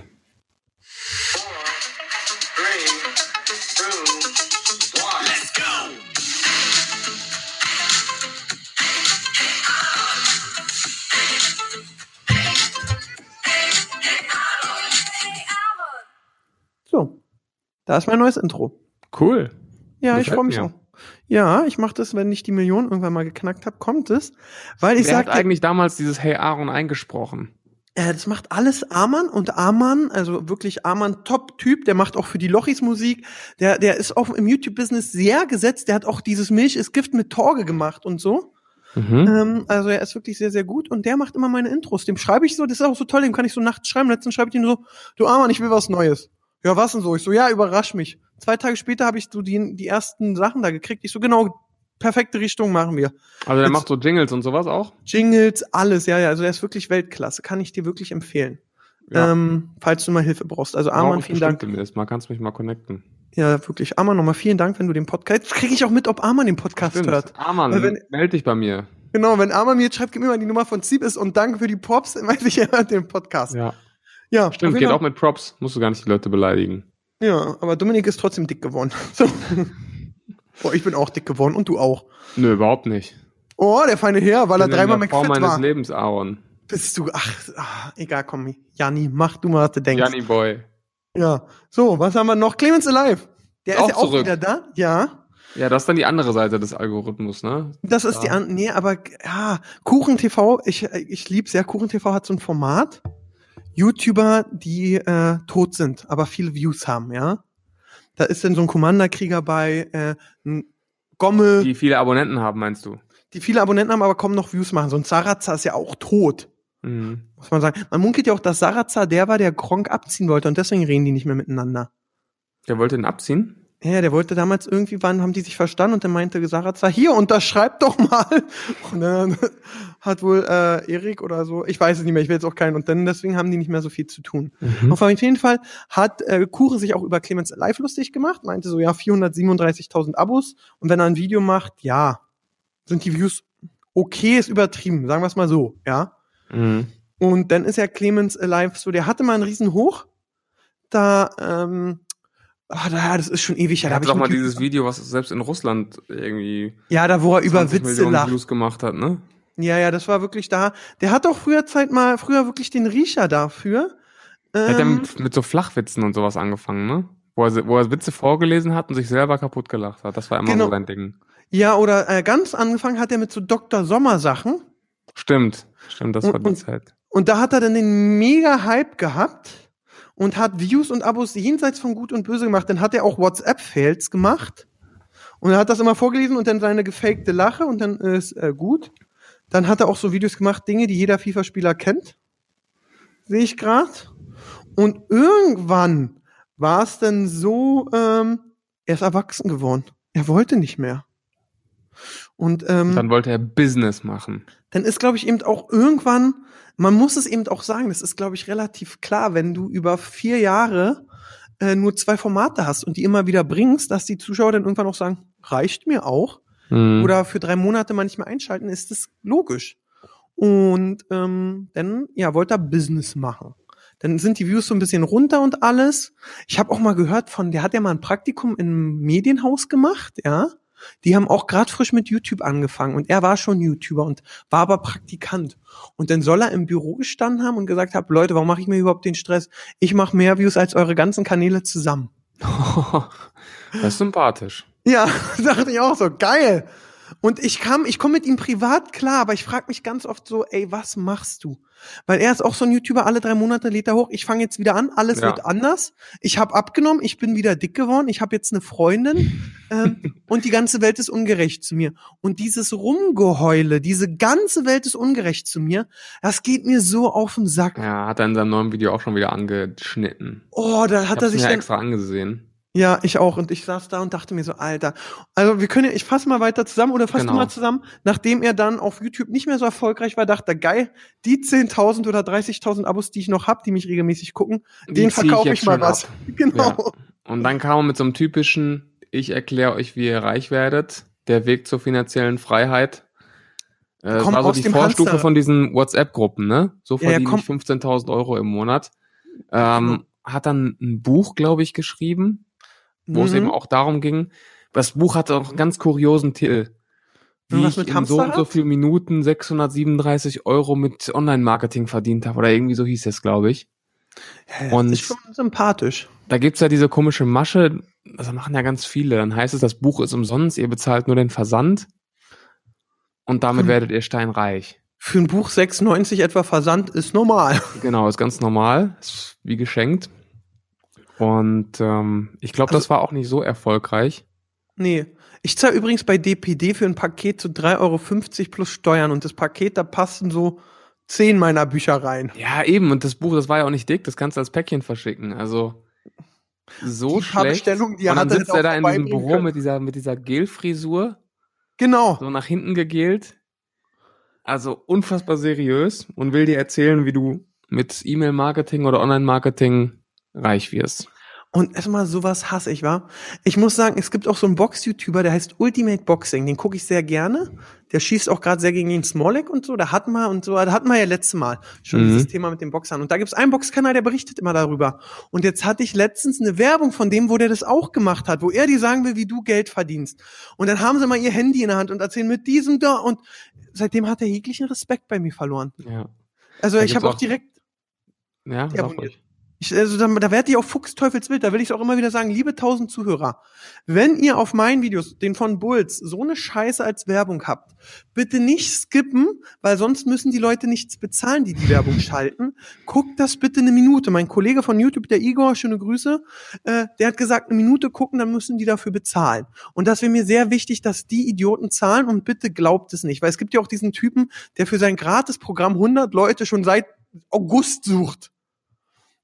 Da ist mein neues Intro. Cool. Ja, ich Gefällt freue mich auch. Ja, ich mache das, wenn ich die Million irgendwann mal geknackt habe, kommt es. Weil ich Wer hat eigentlich damals dieses Hey Aaron eingesprochen? Äh, das macht alles Amann und Amann, also wirklich Amann Top-Typ, der macht auch für die Lochis Musik, der, der ist auch im YouTube-Business sehr gesetzt, der hat auch dieses Milch ist Gift mit Torge gemacht und so. Mhm. Ähm, also er ist wirklich sehr, sehr gut und der macht immer meine Intros. Dem schreibe ich so, das ist auch so toll, dem kann ich so nachts schreiben. Letztens schreibe ich ihm so, du Amann, ich will was Neues. Ja, was denn so? Ich so, ja, überrasch mich. Zwei Tage später habe ich so die, die ersten Sachen da gekriegt. Ich so, genau, perfekte Richtung machen wir. Also der jetzt- macht so Jingles und sowas auch? Jingles, alles, ja, ja. Also der ist wirklich Weltklasse. Kann ich dir wirklich empfehlen. Ja. Ähm, falls du mal Hilfe brauchst. Also Arman, vielen Dank. demnächst Mal kannst mich mal connecten. Ja, wirklich. Arman, nochmal vielen Dank, wenn du den Podcast. Jetzt kriege ich auch mit, ob Arman den Podcast hört. Arman, Weil wenn- meld dich bei mir. Genau, wenn Arman mir jetzt schreibt, gib mir mal die Nummer von Siebes und danke für die Pops, dann weiß ich, er hört den Podcast. Ja, Ja, stimmt, geht jeden auch mit Props. Musst du gar nicht die Leute beleidigen. Ja, aber Dominik ist trotzdem dick geworden. So. Boah, ich bin auch dick geworden und du auch. Nö, überhaupt nicht. Oh, der feine Herr, weil er dreimal der Form McFit meines war. Lebens, Aaron. Bist du, ach, ah, egal, komm, Janni, mach du mal, was du denkst. Janni Boy. Ja. So, was haben wir noch? Clemens Alive. Der ist, Auch ja auch zurück. wieder da. Ja. Ja, das ist dann die andere Seite des Algorithmus, ne? Das ist Ja. die an, nee, aber ja, Kuchen TV, ich, ich lieb's ja. Kuchen TV hat so ein Format. YouTuber, die äh, tot sind, aber viele Views haben, ja. Da ist dann so ein Commanderkrieger bei, äh, ein Gommel, die, Die viele Abonnenten haben, meinst du? viele Abonnenten haben, aber kaum noch Views machen. So ein Sarazar ist ja auch tot, Mhm. muss man sagen. Man munkelt ja auch, dass Sarazar der war, der Gronk abziehen wollte und deswegen reden die nicht mehr miteinander. Der wollte ihn abziehen? Ja, der wollte damals irgendwie, wann haben die sich verstanden und dann meinte Sarazar, hier, unterschreib doch mal. Und dann hat wohl äh, Erik oder so, ich weiß es nicht mehr, ich will jetzt auch keinen, und dann deswegen haben die nicht mehr so viel zu tun. Mhm. Auf jeden Fall hat äh, Kure sich auch über Clemens Live lustig gemacht, meinte so, ja, 437.000 Abos und wenn er ein Video macht, ja, sind die Views okay, ist übertrieben, sagen wir es mal so, ja. Mhm. Und dann ist ja Clemens Alive so, der hatte mal einen riesen Hoch. Da, ähm, ah, da, das ist schon ewig her. Er Da hab hat ich doch mal dieses Video, was selbst in Russland irgendwie Ja, da wo er über 20 Witze Millionen lacht. Views gemacht hat, ne? Ja, ja, das war wirklich da. Der hat auch früher Zeit mal, früher wirklich den Riecher dafür. Er hat ja Ähm, mit, mit so Flachwitzen und sowas angefangen, ne? Wo er, wo er Witze vorgelesen hat und sich selber kaputt gelacht hat. Das war immer Genau. so sein Ding. ja, oder äh, ganz angefangen hat er mit so Dr. Sommer Sachen. Stimmt. Stimmt, das Und- war die und- Zeit. Und da hat er dann den mega Hype gehabt und hat Views und Abos jenseits von Gut und Böse gemacht. Dann hat er auch WhatsApp-Fails gemacht. Und er hat das immer vorgelesen und dann seine gefakte Lache und dann ist äh, gut. Dann hat er auch so Videos gemacht, Dinge, die jeder FIFA-Spieler kennt. Sehe ich gerade. Und irgendwann war es dann so, ähm, er ist erwachsen geworden. Er wollte nicht mehr. Und ähm, Dann wollte er Business machen. dann ist, glaube ich, eben auch irgendwann, man muss es eben auch sagen, das ist, glaube ich, relativ klar, wenn du über vier Jahre äh, nur zwei Formate hast und die immer wieder bringst, dass die Zuschauer dann irgendwann auch sagen, reicht mir auch. Mhm. Oder für drei Monate manchmal einschalten, ist das logisch. Und ähm, dann, ja, wollte er Business machen. Dann sind die Views so ein bisschen runter und alles. Ich habe auch mal gehört von, der hat ja mal ein Praktikum im Medienhaus gemacht, ja. Die haben auch gerade frisch mit YouTube angefangen und er war schon YouTuber und war aber Praktikant. Und dann soll er im Büro gestanden haben und gesagt haben, Leute, warum mache ich mir überhaupt den Stress? Ich mache mehr Views als eure ganzen Kanäle zusammen. das ist sympathisch. Ja, dachte ich auch so, geil. Und ich kam, ich komme mit ihm privat klar, aber ich frage mich ganz oft so, ey, was machst du? Weil er ist auch so ein YouTuber, alle drei Monate lädt er hoch. Ich fange jetzt wieder an, alles Ja. wird anders. Ich habe abgenommen, ich bin wieder dick geworden, ich habe jetzt eine Freundin ähm, und die ganze Welt ist ungerecht zu mir. Und dieses Rumgeheule, diese ganze Welt ist ungerecht zu mir, das geht mir so auf den Sack. Ja, hat er in seinem neuen Video auch schon wieder angeschnitten. Oh, da hat er sich dann extra angesehen. Ja, ich auch. Und ich saß da und dachte mir so, Alter. Also wir können ja, ich fasse mal weiter zusammen oder fass Genau. mal zusammen. Nachdem er dann auf YouTube nicht mehr so erfolgreich war, dachte er, geil, die 10.000 oder 30.000 Abos, die ich noch hab, die mich regelmäßig gucken, Die den ich verkaufe jetzt ich mal was. ab. Genau. Ja. Und dann kam er mit so einem typischen, ich erkläre euch, wie ihr reich werdet, der Weg zur finanziellen Freiheit. Äh, das Komm war so aus die Vorstufe Hamster- von diesen WhatsApp-Gruppen, ne? So Ja, ja, verdiene komm- ich 15.000 Euro im Monat. Ähm, hat dann ein Buch, glaube ich, geschrieben, wo es Mhm. eben auch darum ging. Das Buch hatte auch einen ganz kuriosen Titel. Wie ich in Hamster so und so viel Minuten 637 Euro mit Online-Marketing verdient habe. Oder irgendwie so hieß es, glaube ich. Ja, und- ist schon sympathisch. Da gibt's ja diese komische Masche, das machen ja ganz viele. Dann heißt es, das Buch ist umsonst, ihr bezahlt nur den Versand und damit Hm. werdet ihr steinreich. Für ein Buch 6,90 etwa Versand ist normal. Genau, ist ganz normal, ist wie geschenkt. Und ähm, ich glaube, das Also- war auch nicht so erfolgreich. Nee. Ich zahle übrigens bei DPD für ein Paket zu 3,50 Euro plus Steuern und das Paket, da passen so zehn meiner Bücher rein. Ja, eben, und das Buch, das war ja auch nicht dick, das kannst du als Päckchen verschicken. Also so Die schlecht. Und dann sitzt hätte er da in diesem Büro können. mit dieser, mit dieser Gelfrisur, Genau. so nach hinten gegelt. Also unfassbar seriös und will dir erzählen, wie du mit E-Mail-Marketing oder Online-Marketing reich wirst. Und erstmal sowas hasse ich, wa? Ich muss sagen, es gibt auch so einen Box-YouTuber, der heißt Ultimate Boxing. Den gucke ich sehr gerne. Der schießt auch gerade sehr gegen den Smolek und so. Da hatten wir und so, da hatten wir ja letztes Mal schon Mhm. dieses Thema mit den Boxern. Und da gibt's einen Boxkanal, der berichtet immer darüber. Und jetzt hatte ich letztens eine Werbung von dem, wo der das auch gemacht hat, wo er dir sagen will, wie du Geld verdienst. Und dann haben sie mal ihr Handy in der Hand und erzählen mit diesem da. Und seitdem hat er jeglichen Respekt bei mir verloren. Ja. Also Da ich habe auch auch- direkt Ja, abonniert. ruhig. Ich, also da, da werde ich auch Fuchsteufelswild, da will ich auch immer wieder sagen, liebe tausend Zuhörer, wenn ihr auf meinen Videos, den von Bulls, so eine Scheiße als Werbung habt, bitte nicht skippen, weil sonst müssen die Leute nichts bezahlen, die die Werbung schalten. Guckt das bitte eine Minute. Mein Kollege von YouTube, der Igor, schöne Grüße, äh, der hat gesagt, eine Minute gucken, dann müssen die dafür bezahlen. Und das wäre mir sehr wichtig, dass die Idioten zahlen und bitte glaubt es nicht, weil es gibt ja auch diesen Typen, der für sein Gratisprogramm 100 Leute schon seit August sucht.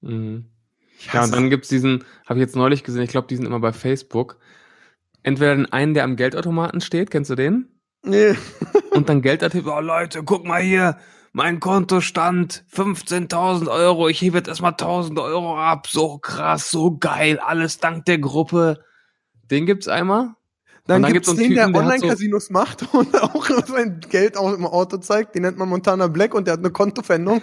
Mhm. Ja, und dann gibt's diesen, habe ich jetzt neulich gesehen, ich glaube, die sind immer bei Facebook. Entweder den einen, der am Geldautomaten steht, kennst du den? Nee. Und dann Geld erzählt, oh Leute, guck mal hier, mein Kontostand, 15.000 Euro, ich hebe jetzt erstmal 1.000 Euro ab, so krass, so geil, alles dank der Gruppe. Den gibt's einmal. Dann, dann so einen den, der Online-Casinos macht und auch sein Geld auch im Auto zeigt. Den nennt man Montana Black und der hat eine Kontofendung.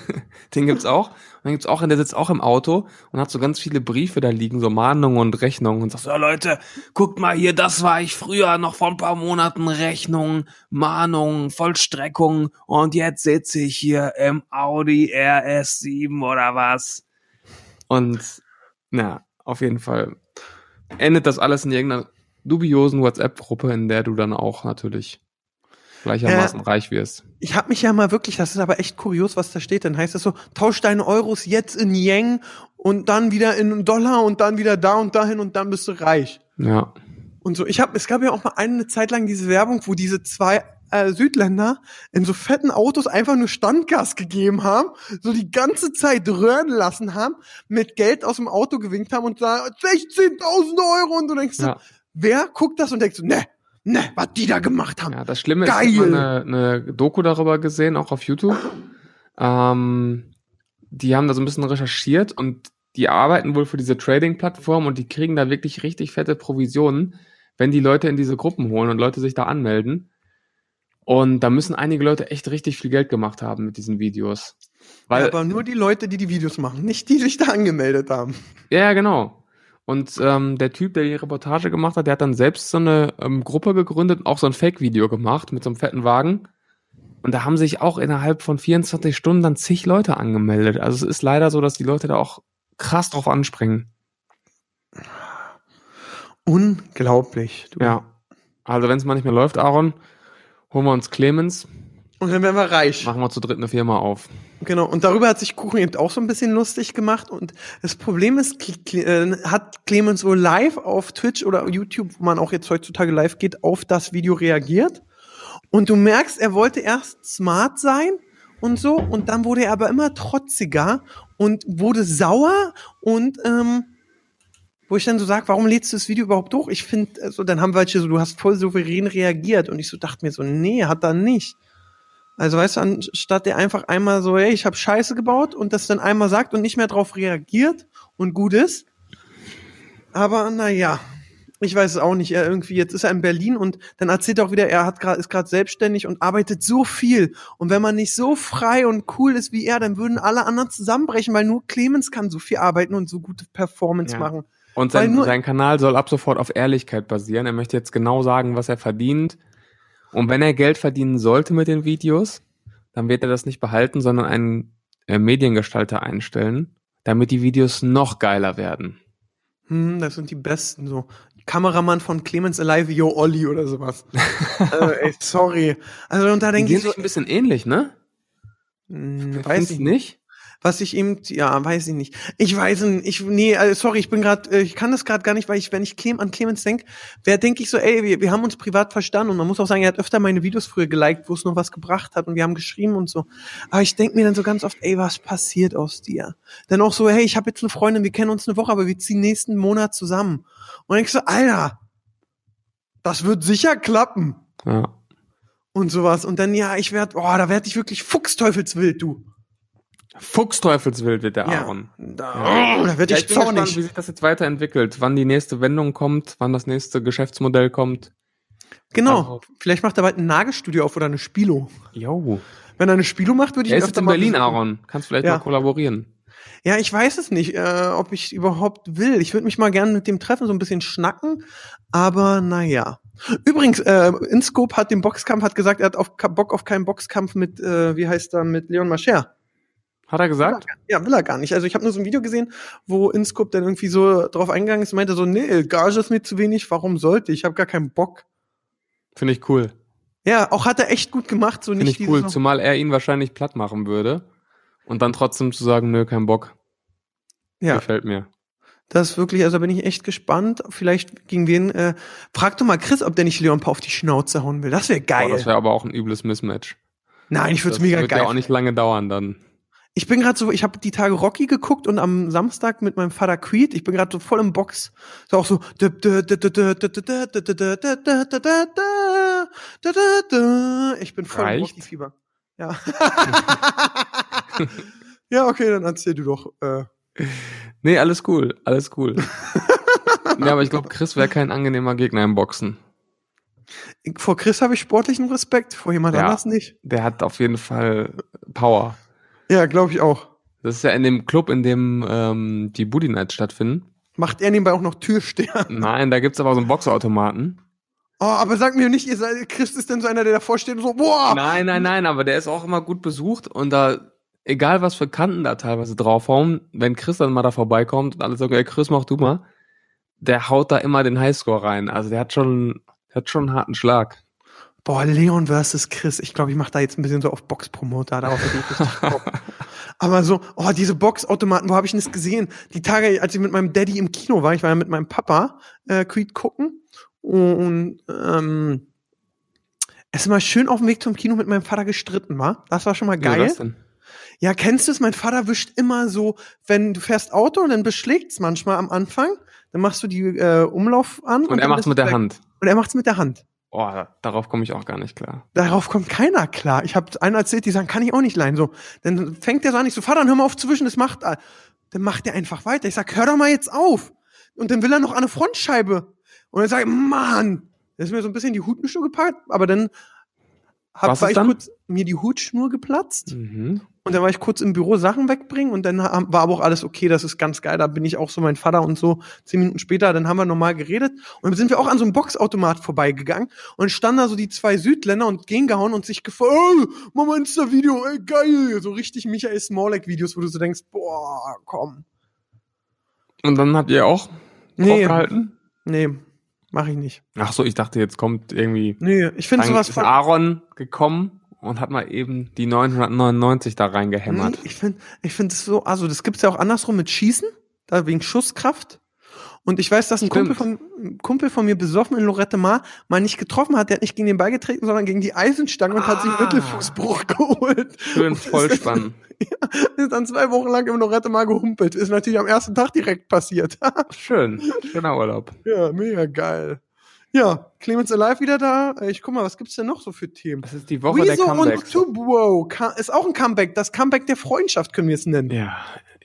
Den gibt's auch. Und dann gibt's auch einen, der sitzt auch im Auto und hat so ganz viele Briefe da liegen, so Mahnungen und Rechnungen und sagt so, ja Leute, guckt mal hier, das war ich früher noch vor ein paar Monaten Rechnungen, Mahnungen, Vollstreckungen und jetzt sitze ich hier im Audi RS7 oder was. Und na, auf jeden Fall endet das alles in irgendeiner dubiosen WhatsApp-Gruppe, in der du dann auch natürlich gleichermaßen reich wirst. Ich habe mich ja mal wirklich, das ist aber echt kurios, was da steht. Dann heißt es so, tausch deine Euros jetzt in Yen und dann wieder in Dollar und dann wieder da und dahin und dann bist du reich. Ja. Und so, ich habe, es gab ja auch mal eine Zeit lang diese Werbung, wo diese zwei äh, Südländer in so fetten Autos einfach nur Standgas gegeben haben, so die ganze Zeit röhren lassen haben, mit Geld aus dem Auto gewinkt haben und sagen 16.000 Euro und du denkst so, Ja. Wer guckt das und denkst so, ne, ne, was die da gemacht haben. Ja, das Schlimme ist, Geil. ich habe eine, eine Doku darüber gesehen, auch auf YouTube. Ähm, die haben da so ein bisschen recherchiert und die arbeiten wohl für diese Trading-Plattform und die kriegen da wirklich richtig fette Provisionen, wenn die Leute in diese Gruppen holen und Leute sich da anmelden. Und da müssen einige Leute echt richtig viel Geld gemacht haben mit diesen Videos. Weil, ja, aber nur die Leute, die die Videos machen, nicht die sich da angemeldet haben. ja, genau. Und ähm, der Typ, der die Reportage gemacht hat, der hat dann selbst so eine ähm, Gruppe gegründet und auch so ein Fake-Video gemacht mit so einem fetten Wagen. Und da haben sich auch innerhalb von 24 Stunden dann zig Leute angemeldet. Also es ist leider so, dass die Leute da auch krass drauf anspringen. Unglaublich. Du. Ja. Also wenn es mal nicht mehr läuft, Aaron, holen wir uns Clemens, Und dann werden wir reich. machen wir zu dritt eine Firma auf. Genau. Und darüber hat sich Kuchen eben auch so ein bisschen lustig gemacht. Und das Problem ist, äh, hat Clemens wohl live auf Twitch oder YouTube, wo man auch jetzt heutzutage live geht, auf das Video reagiert. Und du merkst, er wollte erst smart sein und so. Und dann wurde er aber immer trotziger und wurde sauer und, ähm, wo ich dann so sag, warum lädst du das Video überhaupt hoch? Ich finde, also, dann haben welche so, du hast voll souverän reagiert. Und ich so dachte mir so, nee, hat er nicht. Also weißt du, anstatt der einfach einmal so, hey, ich habe Scheiße gebaut und das dann einmal sagt und nicht mehr drauf reagiert und gut ist. Aber naja, ich weiß es auch nicht. Er irgendwie, jetzt ist er in Berlin und dann erzählt er auch wieder, er hat grad, ist gerade selbstständig und arbeitet so viel. Und wenn man nicht so frei und cool ist wie er, dann würden alle anderen zusammenbrechen, weil nur Clemens kann so viel arbeiten und so gute Performance Ja. machen. Und sein, sein Kanal soll ab sofort auf Ehrlichkeit basieren. Er möchte jetzt genau sagen, was er verdient. Und wenn er Geld verdienen sollte mit den Videos, dann wird er das nicht behalten, sondern einen äh, Mediengestalter einstellen, damit die Videos noch geiler werden. Hm, das sind die besten so. Kameramann von Clemens Alive, Yo Olli oder sowas. äh, ey, sorry. Also und da Die denke ich so, sich ein bisschen ähnlich, ne? hm, weiß ich nicht. Was ich ihm, ja, weiß ich nicht. Ich weiß nicht, ich, nee, also sorry, ich bin gerade, ich kann das gerade gar nicht, weil ich, wenn ich Clem, an Clemens denk, wer denke ich so, ey, wir, wir haben uns privat verstanden und man muss auch sagen, er hat öfter meine Videos früher geliked, wo es noch was gebracht hat und wir haben geschrieben und so. Aber ich denk mir dann so ganz oft, ey, was passiert aus dir? Dann auch so, hey, ich habe jetzt eine Freundin, wir kennen uns eine Woche, aber wir ziehen nächsten Monat zusammen. Und ich so, Alter, das wird sicher klappen Ja. und sowas. Und dann, ja, ich werd, boah, da werd ich wirklich fuchsteufelswild, du. Fuchsteufelswild wird der Ja, Aaron. da, Ja. oh, da werd Ja, ich ich bin gespannt, zornig. wie sich das jetzt weiterentwickelt, wann die nächste Wendung kommt, wann das nächste Geschäftsmodell kommt. Genau. Darauf. Vielleicht macht er bald ein Nagelstudio auf oder eine Spilo. Jo. Wenn er eine Spilo macht, würde ich Er ist jetzt in Berlin, besuchen. Aaron. Kannst vielleicht Ja. mal kollaborieren. Ja, ich weiß es nicht, äh, ob ich überhaupt will. Ich würde mich mal gerne mit dem treffen, so ein bisschen schnacken. Aber naja. Übrigens, äh, Inscope hat den Boxkampf, hat gesagt, er hat auf, Bock auf keinen Boxkampf mit, äh, wie heißt er, mit Leon Mascher. Hat er gesagt? Ja, will er gar nicht. Also ich habe nur so ein Video gesehen, wo Inscope dann irgendwie so drauf eingegangen ist und meinte so, nee, Gage ist mir zu wenig, warum sollte ich? Ich habe gar keinen Bock. Finde ich cool. Ja, auch hat er echt gut gemacht, so Finde nicht ich cool, zumal er ihn wahrscheinlich platt machen würde. Und dann trotzdem zu sagen, nö, kein Bock. ja. Gefällt mir. Das ist wirklich, also bin ich echt gespannt. Vielleicht gegen wen. Äh, frag doch mal Chris, ob der nicht Leon Paar auf die Schnauze hauen will. Das wäre geil. Boah, das wäre aber auch ein übles Mismatch. Nein, ich würde Das es mega wird geil. ja auch nicht lange dauern dann. Ich bin gerade so, ich habe die Tage Rocky geguckt und am Samstag mit meinem Vater Creed. Ich bin gerade so voll im Box. So auch so. Ich bin voll im Reicht? Rocky-Fieber. Ja. ja, okay, dann erzähl du doch. Äh, Nee, alles cool, alles cool. ja, aber ich glaube, Chris wäre kein angenehmer Gegner im Boxen. vor Chris habe ich sportlichen Respekt, vor jemand Ja. anders nicht. Der hat auf jeden Fall Power. Ja, glaube ich auch. Das ist ja in dem Club, in dem ähm, die Booty Nights stattfinden. Macht er nebenbei auch noch Türsteher? Nein, da gibt's aber so einen Boxautomaten. Oh, aber sag mir nicht, ihr seid, Chris ist denn so einer, der davor steht und so, boah! Nein, nein, nein, aber der ist auch immer gut besucht und da, egal was für Kanten da teilweise draufhauen, wenn Chris dann mal da vorbeikommt und alle sagen, ey Chris, mach du mal, der haut da immer den Highscore rein. Also der hat schon, der hat schon einen harten Schlag. Boah, Leon versus Chris. Ich glaube, ich mache da jetzt ein bisschen so auf Box-Promoter, darauf hätte ich richtig Bock. Aber so, oh, diese Boxautomaten, wo habe ich denn das gesehen? Die Tage, als ich mit meinem Daddy im Kino war, ich war ja mit meinem Papa äh, Creed gucken und ähm, es ist mal schön auf dem Weg zum Kino mit meinem Vater gestritten, war. Das war schon mal geil. das denn? Ja, kennst du es? Mein Vater wischt immer so, wenn du fährst Auto und dann beschlägt's manchmal am Anfang, dann machst du die äh, Umlauf an Und er dann macht's mit der. Hand. Und er macht's mit der Hand. Oh, darauf komme ich auch gar nicht klar. Darauf kommt keiner klar. Ich habe einen erzählt, die sagen, kann ich auch nicht leihen. So, dann fängt der so an, ich so, Vater, dann hör mal auf zu wischen, das macht. Dann macht er einfach weiter. Ich sag, hör doch mal jetzt auf. Und dann will er noch an eine Frontscheibe. Und dann sag ich, Mann, das ist mir so ein bisschen die Hutenstuhl gepackt, aber dann hab, war ich dann? kurz mir die Hutschnur geplatzt Mhm. und dann war ich kurz im Büro Sachen wegbringen und dann war aber auch alles okay, das ist ganz geil, da bin ich auch so mein Vater und so. Zehn Minuten später, dann haben wir normal geredet und dann sind wir auch an so einem Boxautomat vorbeigegangen und standen da so die zwei Südländer und gegengehauen und sich gefragt, oh, mach mal Insta-Video, ey, geil. So richtig Michael Smolek-Videos, wo du so denkst, boah, komm. Und dann habt ihr auch Nee, draufgehalten? nee, mach ich nicht. Ach so, ich dachte, jetzt kommt irgendwie. Nee, ich finde sowas ist voll Aaron gekommen und hat mal eben die 999 da reingehämmert. Nee, ich finde ich finde es so, also das gibt's ja auch andersrum mit Schießen, da wegen Schusskraft. Und ich weiß, dass ein Kumpel von, ein Kumpel von mir besoffen in Lorette Mar mal nicht getroffen hat. Der hat nicht gegen den Ball getreten, sondern gegen die Eisenstange und hat sich Ah. Mittelfußbruch geholt. Schön Und Vollspann. Ist dann zwei Wochen lang im Lorette Mar gehumpelt. Ist natürlich am ersten Tag direkt passiert. Schön. Schöner Urlaub. ja, mega geil. Ja, Clemens Alive wieder da. Ich guck mal, was gibt's denn noch so für Themen? Das ist die Woche der Rezo und Comebacks. Tubo ka- ist auch ein Comeback. Das Comeback der Freundschaft können wir es nennen. Ja,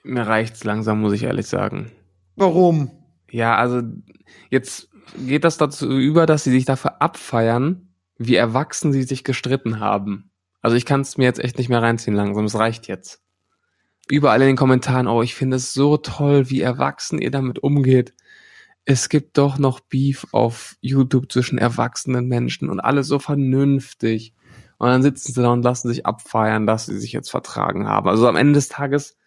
mir reicht's langsam, muss ich ehrlich sagen. Warum? Ja, also jetzt geht das dazu über, dass sie sich dafür abfeiern, wie erwachsen sie sich gestritten haben. Also ich kann es mir jetzt echt nicht mehr reinziehen langsam, es reicht jetzt. Überall in den Kommentaren, oh, ich finde es so toll, wie erwachsen ihr damit umgeht. Es gibt doch noch Beef auf YouTube zwischen erwachsenen Menschen und alle so vernünftig. Und dann sitzen sie da und lassen sich abfeiern, dass sie sich jetzt vertragen haben. Also am Ende des Tages,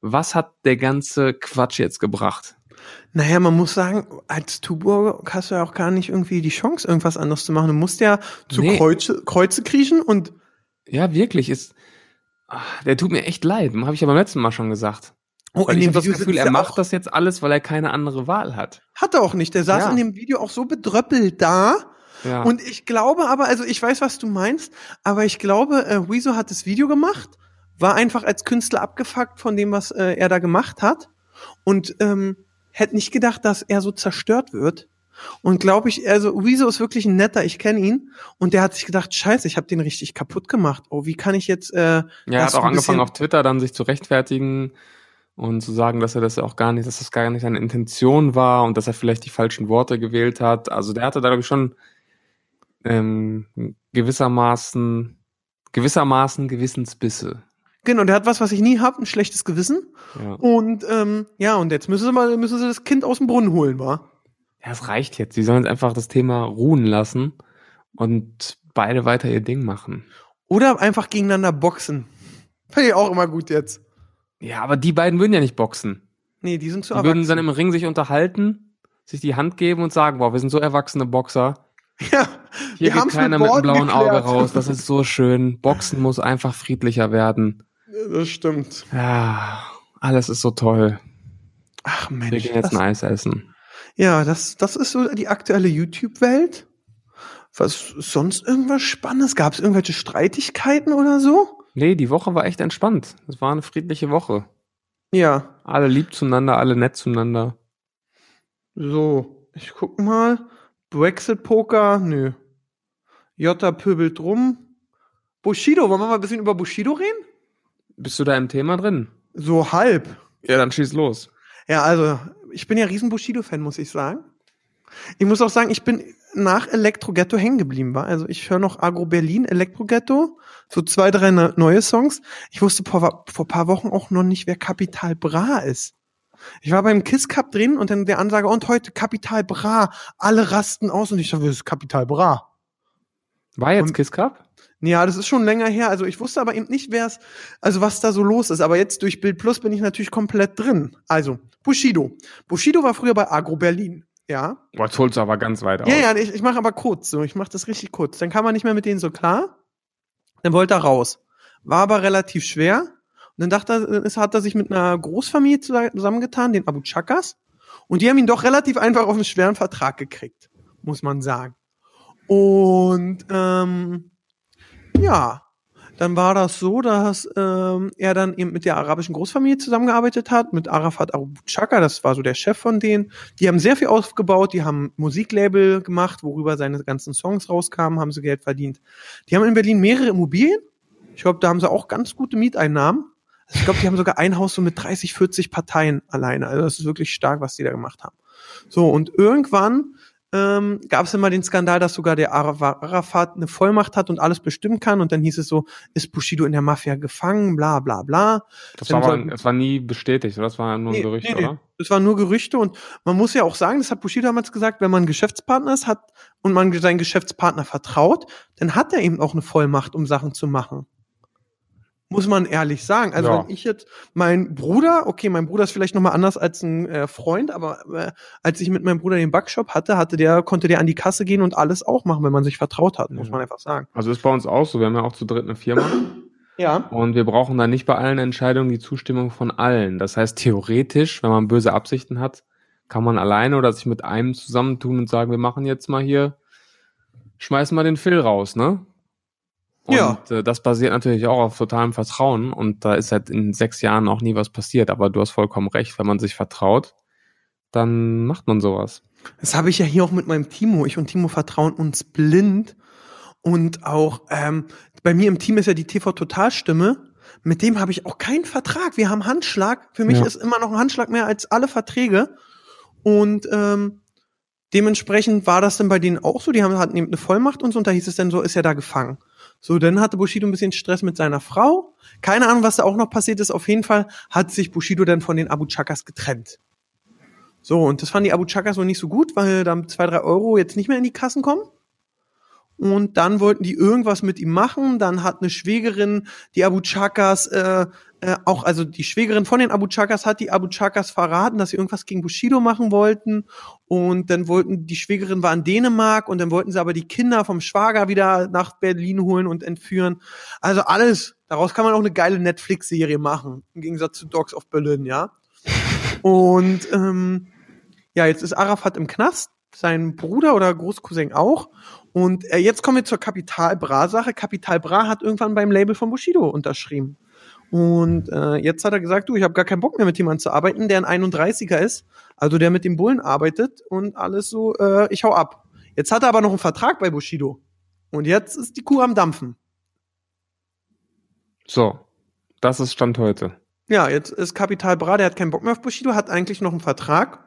was hat der ganze Quatsch jetzt gebracht? Naja, man muss sagen, als Tuborg hast du ja auch gar nicht irgendwie die Chance, irgendwas anderes zu machen. Du musst ja zu Nee. Kreuze, Kreuze kriechen und Ja, wirklich, ist, ah, der tut mir echt leid. Habe ich ja beim letzten Mal schon gesagt. oh, Weil ich habe das Gefühl, er macht das jetzt alles, weil er keine andere Wahl hat. Hat er auch nicht. Der saß Ja. in dem Video auch so bedröppelt da. Ja. Und ich glaube aber, also ich weiß, was du meinst, aber ich glaube, äh, Wieso hat das Video gemacht, war einfach als Künstler abgefuckt von dem, was äh, er da gemacht hat und ähm, hätte nicht gedacht, dass er so zerstört wird. Und glaube ich, also Wieso ist wirklich ein netter, ich kenne ihn und der hat sich gedacht, scheiße, ich habe den richtig kaputt gemacht. Oh, wie kann ich jetzt äh, ja, er hat auch angefangen auf Twitter dann sich zu rechtfertigen und zu sagen, dass er das ja auch gar nicht, dass das gar nicht seine Intention war und dass er vielleicht die falschen Worte gewählt hat. Also der hatte da glaube ich schon ähm, gewissermaßen gewissermaßen Gewissensbisse. Genau, der hat was, was ich nie hab, ein schlechtes Gewissen. Ja. Und ähm, ja, und jetzt müssen sie mal, müssen sie das Kind aus dem Brunnen holen, wa? ja, es reicht jetzt. Sie sollen jetzt einfach das Thema ruhen lassen und beide weiter ihr Ding machen. Oder einfach gegeneinander boxen. Finde ich auch immer gut jetzt. Ja, aber die beiden würden ja nicht boxen. Nee, die sind zu Die würden erwachsen. dann im Ring sich unterhalten, sich die Hand geben und sagen, boah, wir sind so erwachsene Boxer. ja, Hier geht keiner mit mit einem blauen Auge geklärt. raus. Das ist so schön. Boxen muss einfach friedlicher werden. Das stimmt. Ja, alles ist so toll. Ach Wir Mensch. gehen jetzt Das, ein Eis essen. ja, das, das ist so die aktuelle YouTube-Welt. Was sonst irgendwas Spannendes? Gab es irgendwelche Streitigkeiten oder so? Nee, die Woche war echt entspannt. Es war eine friedliche Woche. Ja, Alle lieb zueinander, alle nett zueinander. so. Ich guck mal. Brexit-Poker, nö. Jota pöbelt rum. Bushido, wollen wir mal ein bisschen über Bushido reden? Bist du da im Thema drin? So halb. Ja, dann schieß los. Ja, also, ich bin ja riesen Bushido-Fan, muss ich sagen. Ich muss auch sagen, ich bin nach Elektro-Ghetto hängen geblieben, war. Also ich höre noch Agro Berlin, Elektro-Ghetto, so zwei, drei ne- neue Songs. Ich wusste vor, vor paar Wochen auch noch nicht, wer Capital Bra ist. Ich war beim Kiss Cup drin und dann der Ansage, und heute Capital Bra, alle rasten aus und ich dachte, das ist Capital Bra. War jetzt Und- Kiss Cup? Ja, das ist schon länger her. Also ich wusste aber eben nicht, wer es, also was da so los ist. Aber jetzt durch Bild Plus bin ich natürlich komplett drin. Also, Bushido. Bushido war früher bei Agro Berlin. Ja. Boah, jetzt holst du aber ganz weit aus. Ja, ja, ich, ich mache aber kurz so. Ich mache das richtig kurz. Dann kam man nicht mehr mit denen so klar. Dann wollte er raus. War aber relativ schwer. Und dann dachte er, es hat er sich mit einer Großfamilie zusa- zusammengetan, den Abu Chakas. Und die haben ihn doch relativ einfach auf einen schweren Vertrag gekriegt, muss man sagen. Und ähm, ja, dann war das so, dass ähm, er dann eben mit der arabischen Großfamilie zusammengearbeitet hat, mit Arafat Abu Chaka, das war so der Chef von denen. Die haben sehr viel aufgebaut, die haben Musiklabel gemacht, worüber seine ganzen Songs rauskamen, haben sie Geld verdient. Die haben in Berlin mehrere Immobilien. Ich glaube, da haben sie auch ganz gute Mieteinnahmen. Also ich glaube, die haben sogar ein Haus so mit 30, 40 Parteien alleine. Also das ist wirklich stark, was die da gemacht haben. So, und irgendwann ähm, gab es immer den Skandal, dass sogar der Ara- Arafat eine Vollmacht hat und alles bestimmen kann. Und dann hieß es so, ist Bushido in der Mafia gefangen, bla bla bla. Das Dann war, aber, das war nie bestätigt, oder? Das war nur ein Nee, Gerücht, nee, nee. oder? Das waren nur Gerüchte und man muss ja auch sagen, das hat Bushido damals gesagt, wenn man Geschäftspartner ist, hat und man seinen Geschäftspartner vertraut, dann hat er eben auch eine Vollmacht, um Sachen zu machen. Muss man ehrlich sagen. Also Ja. wenn ich jetzt mein Bruder, okay, mein Bruder ist vielleicht noch mal anders als ein äh, Freund, aber äh, als ich mit meinem Bruder den Backshop hatte, hatte der konnte der an die Kasse gehen und alles auch machen, wenn man sich vertraut hat, muss Ja. man einfach sagen. Also ist bei uns auch so. Wir haben ja auch zu dritt eine Firma. Ja. Und wir brauchen dann nicht bei allen Entscheidungen die Zustimmung von allen. Das heißt, theoretisch, wenn man böse Absichten hat, kann man alleine oder sich mit einem zusammentun und sagen, wir machen jetzt mal hier, schmeißen mal den Phil raus, ne? Und Ja. äh, das basiert natürlich auch auf totalem Vertrauen und da ist halt in sechs Jahren auch nie was passiert. Aber du hast vollkommen recht, wenn man sich vertraut, dann macht man sowas. Das habe ich ja hier auch mit meinem Timo. Ich und Timo vertrauen uns blind. Und auch ähm, bei mir im Team ist ja die TV-Totalstimme. Mit dem habe ich auch keinen Vertrag. Wir haben Handschlag. Für mich Ja. ist immer noch ein Handschlag mehr als alle Verträge. Und ähm, dementsprechend war das dann bei denen auch so. Die haben hatten eben eine Vollmacht und so. Und da hieß es dann so, ist er da gefangen. So, dann hatte Bushido ein bisschen Stress mit seiner Frau. Keine Ahnung, was da auch noch passiert ist. Auf jeden Fall hat sich Bushido dann von den Abu Chakas getrennt. So, und das fanden die Abu Chakas wohl nicht so gut, weil dann zwei, drei Euro jetzt nicht mehr in die Kassen kommen. Und dann wollten die irgendwas mit ihm machen. Dann hat eine Schwägerin die Abu Chakas äh, äh, auch, also die Schwägerin von den Abu Chakas hat die Abu Chakas verraten, dass sie irgendwas gegen Bushido machen wollten. Und dann wollten, die Schwägerin war in Dänemark und dann wollten sie aber die Kinder vom Schwager wieder nach Berlin holen und entführen. Also alles, daraus kann man auch eine geile Netflix-Serie machen. Im Gegensatz zu Dogs of Berlin, ja. Und ähm, ja, jetzt ist Arafat im Knast, sein Bruder oder Großcousin auch. Und äh, jetzt kommen wir zur Kapital Bra-Sache. Kapital Bra hat irgendwann beim Label von Bushido unterschrieben. Und äh, jetzt hat er gesagt, du, ich habe gar keinen Bock mehr mit jemandem zu arbeiten, der ein 31er ist, also der mit dem Bullen arbeitet und alles so, äh, ich hau ab. Jetzt hat er aber noch einen Vertrag bei Bushido. Und jetzt ist die Kuh am Dampfen. So, das ist Stand heute. Ja, jetzt ist Kapital Bra, der hat keinen Bock mehr auf Bushido, hat eigentlich noch einen Vertrag.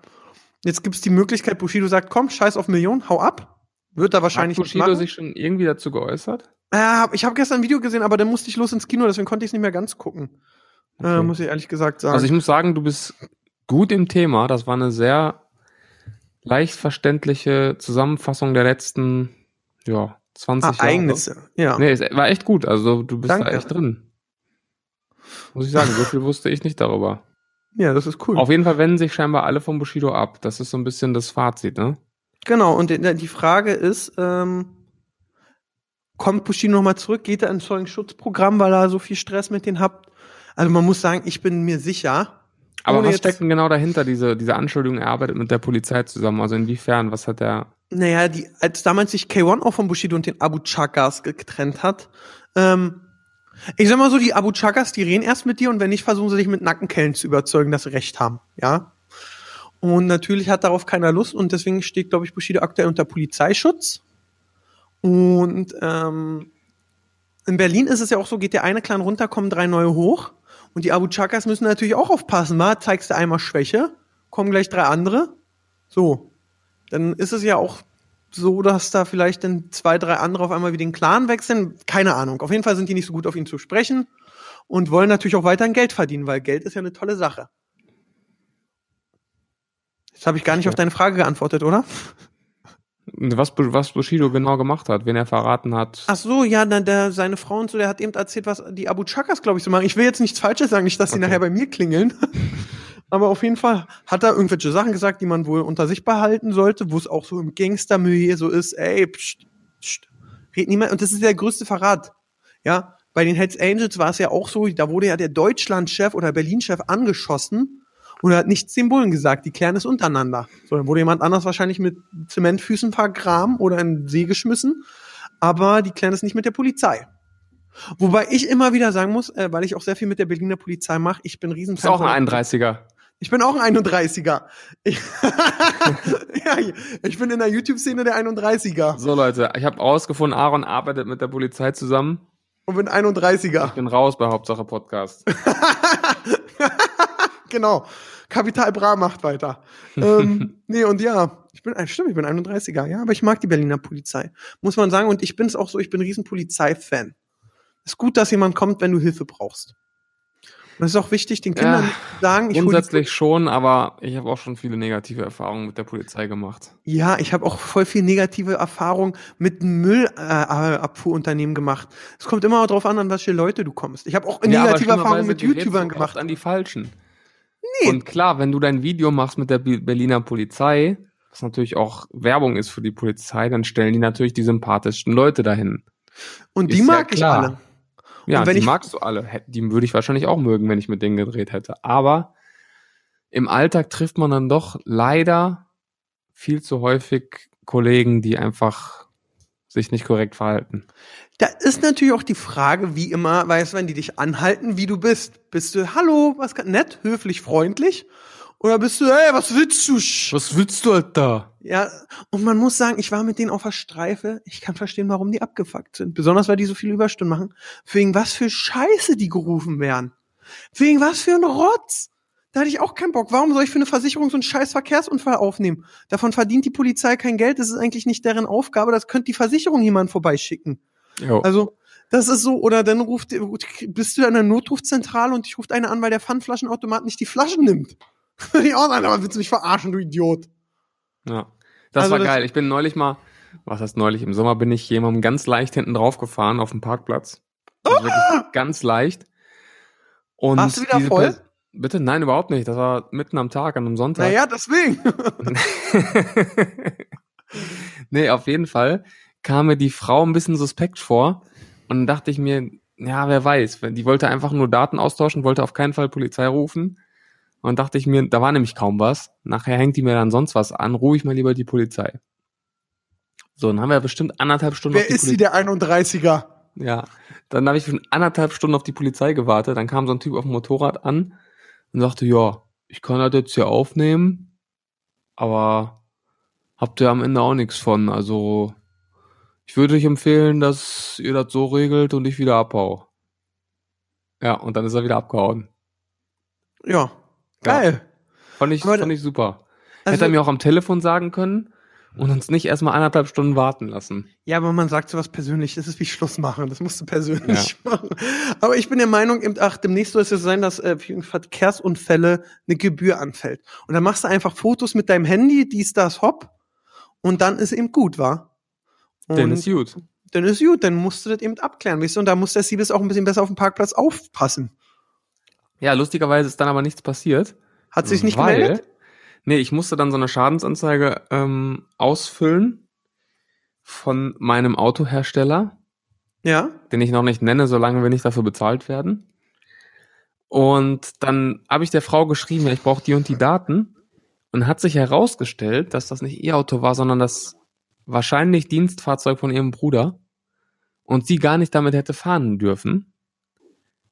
Jetzt gibt's die Möglichkeit, Bushido sagt, komm, scheiß auf Millionen, hau ab. Wird er wahrscheinlich Hat Bushido sich schon irgendwie dazu geäußert? Äh, ich habe gestern ein Video gesehen, aber dann musste ich los ins Kino, deswegen konnte ich es nicht mehr ganz gucken. Äh, Okay. muss ich ehrlich gesagt sagen. Also ich muss sagen, du bist gut im Thema. Das war eine sehr leicht verständliche Zusammenfassung der letzten, ja, 20 Jahre. Ereignisse. Ja. Nee, es war echt gut. Also du bist Danke. da echt drin. Muss ich sagen, so viel wusste ich nicht darüber. ja, das ist cool. Auf jeden Fall wenden sich scheinbar alle vom Bushido ab. Das ist so ein bisschen das Fazit, ne? Genau, und die, die Frage ist, ähm, kommt Bushido nochmal zurück? Geht er ins Zeugenschutzprogramm, weil er so viel Stress mit denen habt? Also man muss sagen, ich bin mir sicher. Aber was steckt denn genau dahinter, diese, diese Anschuldigung, er arbeitet mit der Polizei zusammen? Also inwiefern, was hat er? Naja, die, als damals sich K1 auch von Bushido und den Abu Chakas getrennt hat, ähm, ich sag mal so, die Abu Chakas, die reden erst mit dir und wenn nicht, versuchen sie dich mit Nackenkellen zu überzeugen, dass sie recht haben, ja. Und natürlich hat darauf keiner Lust und deswegen steht, glaube ich, Bushido aktuell unter Polizeischutz. Und ähm, in Berlin ist es ja auch so, geht der eine Clan runter, kommen drei neue hoch. Und die Abu Chakas müssen natürlich auch aufpassen, wa? Zeigst du einmal Schwäche, kommen gleich drei andere. So. Dann ist es ja auch so, dass da vielleicht dann zwei, drei andere auf einmal wie den Clan wechseln. Keine Ahnung. Auf jeden Fall sind die nicht so gut auf ihn zu sprechen und wollen natürlich auch weiterhin Geld verdienen, weil Geld ist ja eine tolle Sache. Jetzt habe ich gar nicht auf deine Frage geantwortet, oder? Was, was Bushido genau gemacht hat, wen er verraten hat. Ach so, ja, na, der, seine Frau und so, der hat eben erzählt, was die Abu Chakas, glaube ich, so machen. Ich will jetzt nichts Falsches sagen, nicht, dass die Okay. nachher bei mir klingeln. Aber auf jeden Fall hat er irgendwelche Sachen gesagt, die man wohl unter sich behalten sollte, wo es auch so im Gangstermilieu so ist, ey, pst, pst, red niemand. Und das ist der größte Verrat. Ja, bei den Hells Angels war es ja auch so, da wurde ja der Deutschlandchef oder Berlin-Chef angeschossen und er hat nichts den Bullen gesagt, die klären es untereinander. So, dann wurde jemand anders wahrscheinlich mit Zementfüßen vergraben oder in den See geschmissen, aber die klären es nicht mit der Polizei. Wobei ich immer wieder sagen muss, äh, weil ich auch sehr viel mit der Berliner Polizei mache, ich bin riesen Ist auch ein 31er. ich bin auch ein 31er. Ich, ja, ich bin in der YouTube-Szene der 31er So Leute, ich habe rausgefunden, Aaron arbeitet mit der Polizei zusammen. und bin 31er. Ich bin raus bei Hauptsache Podcast. Genau. Kapital Bra macht weiter. ähm, nee, und ja, ich bin, stimmt, ich bin 31er, ja, aber ich mag die Berliner Polizei. Muss man sagen, und ich bin es auch so, ich bin ein riesen Polizei-Fan. Ist gut, dass jemand kommt, wenn du Hilfe brauchst. Und es ist auch wichtig, den Kindern Ja, zu sagen, ich Grundsätzlich schon, aber ich habe auch schon viele negative Erfahrungen mit der Polizei gemacht. Ja, ich habe auch voll viel negative Erfahrung mit Müllabfuhrunternehmen gemacht. Es kommt immer darauf an, an welche Leute du kommst. Ich habe auch Ja, negative Erfahrungen schlimmerweise mit YouTubern gemacht. an die Falschen. Nee. Und klar, wenn du dein Video machst mit der Berliner Polizei, was natürlich auch Werbung ist für die Polizei, dann stellen die natürlich die sympathischsten Leute dahin. Und die ist ja mag ich klar. alle. Ja, die ich- magst du alle. Die würde ich wahrscheinlich auch mögen, wenn ich mit denen gedreht hätte. Aber im Alltag trifft man dann doch leider viel zu häufig Kollegen, die einfach sich nicht korrekt verhalten. Da ist natürlich auch die Frage, wie immer, weißt du, wenn die dich anhalten, wie du bist. Bist du, hallo, was kann, nett, höflich, freundlich? Oder bist du, hey, was willst du? Was willst du, Alter? Ja, und man muss sagen, ich war mit denen auf der Streife. Ich kann verstehen, warum die abgefuckt sind. Besonders, weil die so viele Überstunden machen. Wegen was für Scheiße die gerufen werden. Wegen was für ein Rotz. Da hatte ich auch keinen Bock. Warum soll ich für eine Versicherung so einen scheiß Verkehrsunfall aufnehmen? Davon verdient die Polizei kein Geld. Das ist eigentlich nicht deren Aufgabe. Das könnte die Versicherung jemand vorbeischicken. Jo. Also, das ist so, oder dann ruft, bist du an der Notrufzentrale und dich ruft einer an, weil der Pfandflaschenautomat nicht die Flaschen nimmt. Ich auch sagen, aber willst du mich verarschen, du Idiot? Ja. Das Also war das- geil. Ich bin neulich mal, was heißt neulich, im Sommer bin ich jemandem ganz leicht hinten drauf gefahren auf dem Parkplatz. Also wirklich ganz leicht. Und Warst du wieder voll? Pers- Bitte? Nein, überhaupt nicht. Das war mitten am Tag, an einem Sonntag. Naja, deswegen. nee, auf jeden Fall kam mir die Frau ein bisschen suspekt vor. Und dann dachte ich mir, ja, wer weiß. Die wollte einfach nur Daten austauschen, wollte auf keinen Fall Polizei rufen. Und dachte ich mir, da war nämlich kaum was. Nachher hängt die mir dann sonst was an, ruhe ich mal lieber die Polizei. So, dann haben wir bestimmt anderthalb Stunden Wer auf die ist sie, der 31er? Ja, dann habe ich schon anderthalb Stunden auf die Polizei gewartet. Dann kam so ein Typ auf dem Motorrad an und sagte, ja, ich kann das jetzt hier aufnehmen, aber habt ihr am Ende auch nichts von. Also ich würde euch empfehlen, dass ihr das so regelt und ich wieder abhau. Ja, und dann ist er wieder abgehauen. Ja. Geil. Fand ich, Aber- fand ich super. Also- Hätte er mir auch am Telefon sagen können und uns nicht erstmal anderthalb Stunden warten lassen. Ja, aber man sagt sowas persönlich, das ist wie Schluss machen, das musst du persönlich machen. Aber ich bin der Meinung, ach, demnächst soll es ja sein, dass äh, für Verkehrsunfälle eine Gebühr anfällt. Und dann machst du einfach Fotos mit deinem Handy, dies, das, hopp, und dann ist eben gut, wa? Und Denn ist gut. dann ist gut, dann musst du das eben abklären, weißt du, und da muss der Siebes auch ein bisschen besser auf dem Parkplatz aufpassen. Ja, lustigerweise ist dann aber nichts passiert. Hat sich nicht weil, gemeldet? Nee, ich musste dann so eine Schadensanzeige ähm, ausfüllen von meinem Autohersteller, Ja. den ich noch nicht nenne, solange wir nicht dafür bezahlt werden. Und dann habe ich der Frau geschrieben, ja, ich brauche die und die Daten. Und hat sich herausgestellt, dass das nicht ihr Auto war, sondern das wahrscheinlich Dienstfahrzeug von ihrem Bruder. Und sie gar nicht damit hätte fahren dürfen.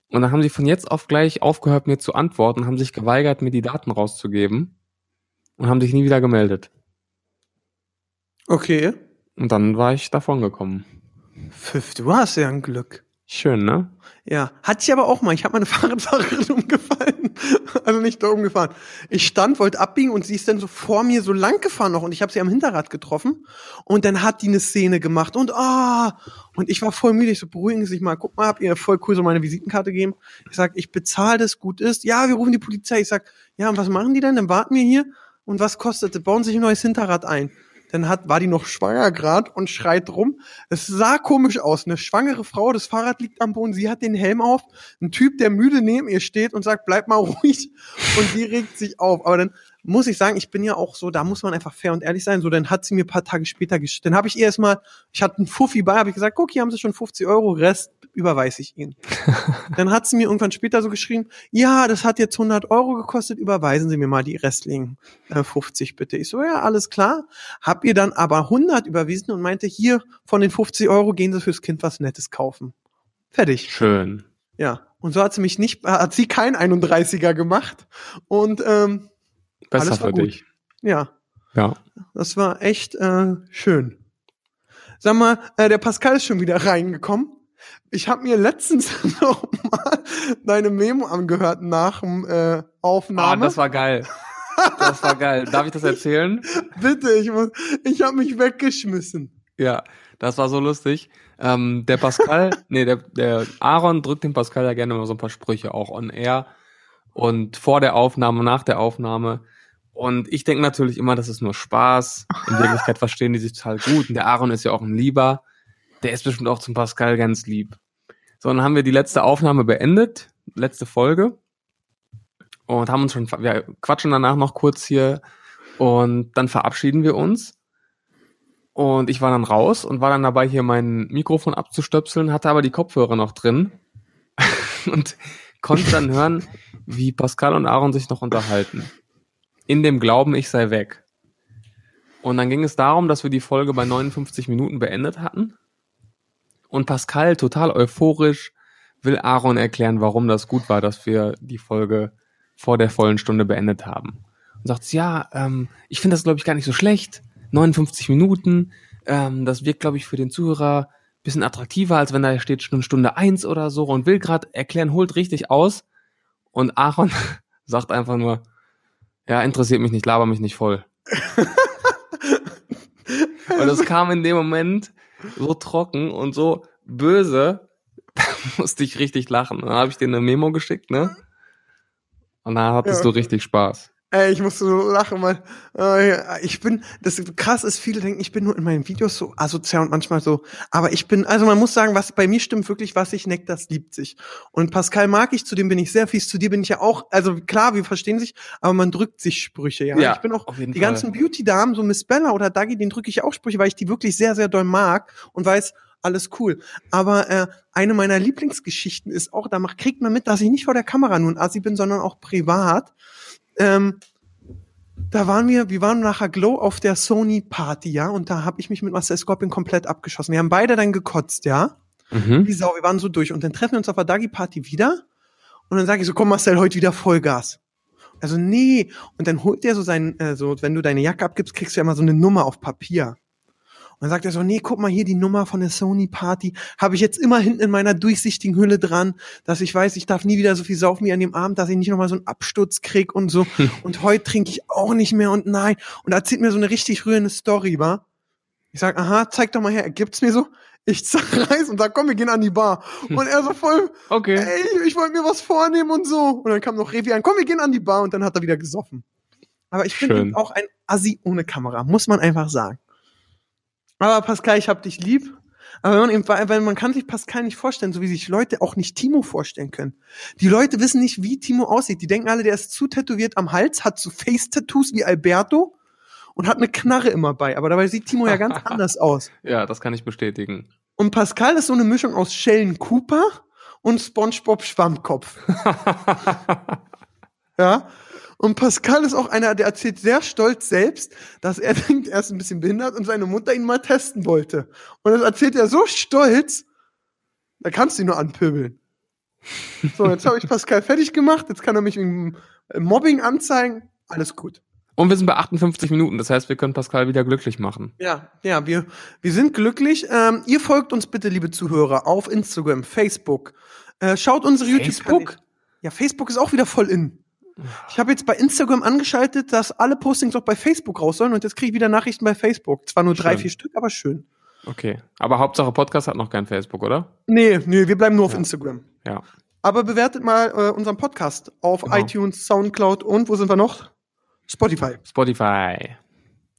Und dann haben sie von jetzt auf gleich aufgehört, mir zu antworten, haben sich geweigert, mir die Daten rauszugeben und haben sich nie wieder gemeldet. Okay. Und dann war ich davon gekommen. Pfiff, du hast ja ein Glück. Schön, ne? Ja, hatte ich aber auch mal. Ich habe meine Fahrradfahrerin umgefallen. Also nicht da umgefahren. Ich stand, wollte abbiegen und sie ist dann so vor mir so lang gefahren noch und ich habe sie am Hinterrad getroffen und dann hat die eine Szene gemacht und ah und ich war voll müde. Ich so beruhigen Sie sich mal. Guck mal, hab ihr voll cool so meine Visitenkarte gegeben. Ich sag, ich bezahle das gut ist. Ja, wir rufen die Polizei. Ich sag, ja und was machen die denn? Dann warten wir hier und was kostet? das? Bauen sich ein neues Hinterrad ein. Dann hat, war die noch schwanger grad und schreit rum. Es sah komisch aus. Eine schwangere Frau, das Fahrrad liegt am Boden, sie hat den Helm auf. Ein Typ, der müde neben ihr steht und sagt, bleib mal ruhig. Und die regt sich auf. Aber dann muss ich sagen, ich bin ja auch so, da muss man einfach fair und ehrlich sein. So, dann hat sie mir paar Tage später geschickt. Dann habe ich ihr erstmal, ich hatte einen Fuffi bei, habe ich gesagt, guck, hier haben sie schon 50 Euro, Rest überweise ich ihnen. dann hat sie mir irgendwann später so geschrieben, ja, das hat jetzt 100 Euro gekostet, überweisen Sie mir mal die restlichen äh, 50 bitte. Ich so, ja, alles klar. Hab ihr dann aber 100 überwiesen und meinte, hier, von den 50 Euro gehen Sie fürs Kind was Nettes kaufen. Fertig. Schön. Ja. Und so hat sie mich nicht, hat sie kein 31er gemacht. Und ähm, Besser Alles war für gut. dich. ja, Ja. das war echt äh, schön. Sag mal, äh, der Pascal ist schon wieder reingekommen. Ich habe mir letztens noch mal deine Memo angehört nach dem äh, Ah, Aufnahme. das war geil. Das war geil. Darf ich das erzählen? Bitte, ich muss, ich habe mich weggeschmissen. Ja, das war so lustig. Ähm, der Pascal, nee, der, der Aaron drückt dem Pascal ja gerne mal so ein paar Sprüche auch on air und vor der Aufnahme, nach der Aufnahme. Und ich denke natürlich immer, das ist nur Spaß. In Wirklichkeit verstehen die sich total gut. Und der Aaron ist ja auch ein Lieber. Der ist bestimmt auch zum Pascal ganz lieb. So, dann haben wir die letzte Aufnahme beendet, letzte Folge. Und haben uns schon, wir quatschen danach noch kurz hier. Und dann verabschieden wir uns. Und ich war dann raus und war dann dabei, hier mein Mikrofon abzustöpseln, hatte aber die Kopfhörer noch drin und konnte dann hören, wie Pascal und Aaron sich noch unterhalten. In dem Glauben, ich sei weg. Und dann ging es darum, dass wir die Folge bei 59 Minuten beendet hatten. Und Pascal, total euphorisch, will Aaron erklären, warum das gut war, dass wir die Folge vor der vollen Stunde beendet haben. Und sagt, ja, ähm, ich finde das, glaube ich, gar nicht so schlecht. 59 Minuten, ähm, das wirkt, glaube ich, für den Zuhörer bisschen attraktiver, als wenn da steht schon Stunde eins oder so und will gerade erklären, holt richtig aus. Und Aaron sagt einfach nur, ja, interessiert mich nicht, laber mich nicht voll. und es kam in dem Moment so trocken und so böse, da musste ich richtig lachen. Dann habe ich dir eine Memo geschickt, ne? Und da hattest Ja. du richtig Spaß. Ey, ich musste so lachen, weil äh, ich bin, das krass ist, viele denken, ich bin nur in meinen Videos so asozial und manchmal so, aber ich bin, also man muss sagen, was bei mir stimmt wirklich, was ich neckt, das liebt sich. Und Pascal mag ich, zu dem bin ich sehr fies, zu dir bin ich ja auch, also klar, wir verstehen sich, aber man drückt sich Sprüche, ja. Ja, ich bin auch, die Fall. ganzen Beauty-Damen, so Miss Bella oder Dagi, den drücke ich auch Sprüche, weil ich die wirklich sehr, sehr doll mag und weiß, alles cool. Aber äh, eine meiner Lieblingsgeschichten ist auch, da macht, kriegt man mit, dass ich nicht vor der Kamera nun Assi bin, sondern auch privat. Ähm, da waren wir, wir waren nachher Glow auf der Sony Party, ja, und da habe ich mich mit Marcel Scorpion komplett abgeschossen. Wir haben beide dann gekotzt, ja. Mhm. Wie Sau, wir waren so durch. Und dann treffen wir uns auf der Dagi Party wieder. Und dann sage ich so, komm Marcel, heute wieder Vollgas. Also nee. Und dann holt der so sein, äh, so, wenn du deine Jacke abgibst, kriegst du ja immer so eine Nummer auf Papier. Und dann sagt er so, nee, guck mal hier die Nummer von der Sony Party. Habe ich jetzt immer hinten in meiner durchsichtigen Hülle dran, dass ich weiß, ich darf nie wieder so viel saufen wie an dem Abend, dass ich nicht nochmal so einen Absturz krieg und so. und heute trinke ich auch nicht mehr und nein. Und er erzählt mir so eine richtig rührende Story, wa? Ich sag, aha, zeig doch mal her. Er gibt's mir so. Ich zerreiß und sag, komm, wir gehen an die Bar. Und er so voll, Okay. ey, ich wollte mir was vornehmen und so. Und dann kam noch Revi an, komm, wir gehen an die Bar und dann hat er wieder gesoffen. Aber ich eben auch ein Assi ohne Kamera, muss man einfach sagen. Aber Pascal, ich hab dich lieb. Aber wenn man, eben, weil man kann sich Pascal nicht vorstellen, so wie sich Leute auch nicht Timo vorstellen können. Die Leute wissen nicht, wie Timo aussieht. Die denken alle, der ist zu tätowiert am Hals, hat so Face-Tattoos wie Alberto und hat eine Knarre immer bei. Aber dabei sieht Timo ja ganz anders aus. Ja, das kann ich bestätigen. Und Pascal ist so eine Mischung aus Sheldon Cooper und SpongeBob Schwammkopf. Ja. Und Pascal ist auch einer, der erzählt sehr stolz selbst, dass er denkt, er ist ein bisschen behindert und seine Mutter ihn mal testen wollte. Und das erzählt er so stolz, da kannst du ihn nur anpöbeln. So, jetzt habe ich Pascal fertig gemacht, jetzt kann er mich wegen Mobbing anzeigen. Alles gut. Und wir sind bei 58 Minuten, das heißt, wir können Pascal wieder glücklich machen. Ja, ja, wir, wir sind glücklich. Ähm, ihr folgt uns bitte, liebe Zuhörer, auf Instagram, Facebook. Äh, schaut unsere YouTube. Facebook? Ja, Facebook ist auch wieder voll in. Ich habe jetzt bei Instagram angeschaltet, dass alle Postings auch bei Facebook raus sollen und jetzt kriege ich wieder Nachrichten bei Facebook. Zwar nur drei, Schön. vier Stück, aber schön. Okay. Aber Hauptsache Podcast hat noch kein Facebook, oder? Nee, nee, wir bleiben nur auf Ja. Instagram. Ja. Aber bewertet mal äh, unseren Podcast auf Genau. iTunes, Soundcloud und wo sind wir noch? Spotify. Spotify.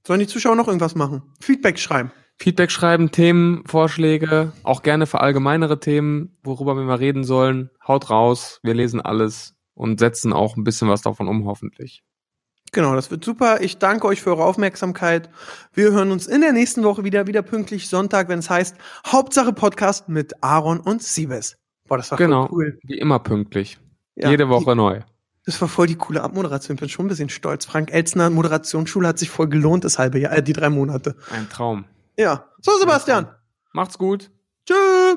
Sollen die Zuschauer noch irgendwas machen? Feedback schreiben. Feedback schreiben, Themen, Vorschläge, auch gerne für allgemeinere Themen, worüber wir mal reden sollen. Haut raus, wir lesen alles und setzen auch ein bisschen was davon um, hoffentlich. Genau, das wird super. Ich danke euch für eure Aufmerksamkeit. Wir hören uns in der nächsten Woche wieder, wieder pünktlich Sonntag, wenn es heißt Hauptsache Podcast mit Aaron und Siebes. Boah, das war Genau. voll cool. Wie immer pünktlich. Ja, Jede Woche neu. Das war voll die coole Abmoderation. Ich bin schon ein bisschen stolz. Frank Elzner, Moderationsschule hat sich voll gelohnt, das halbe Jahr, äh, die drei Monate. Ein Traum. Ja. So, Sebastian. Macht's gut. Tschüss.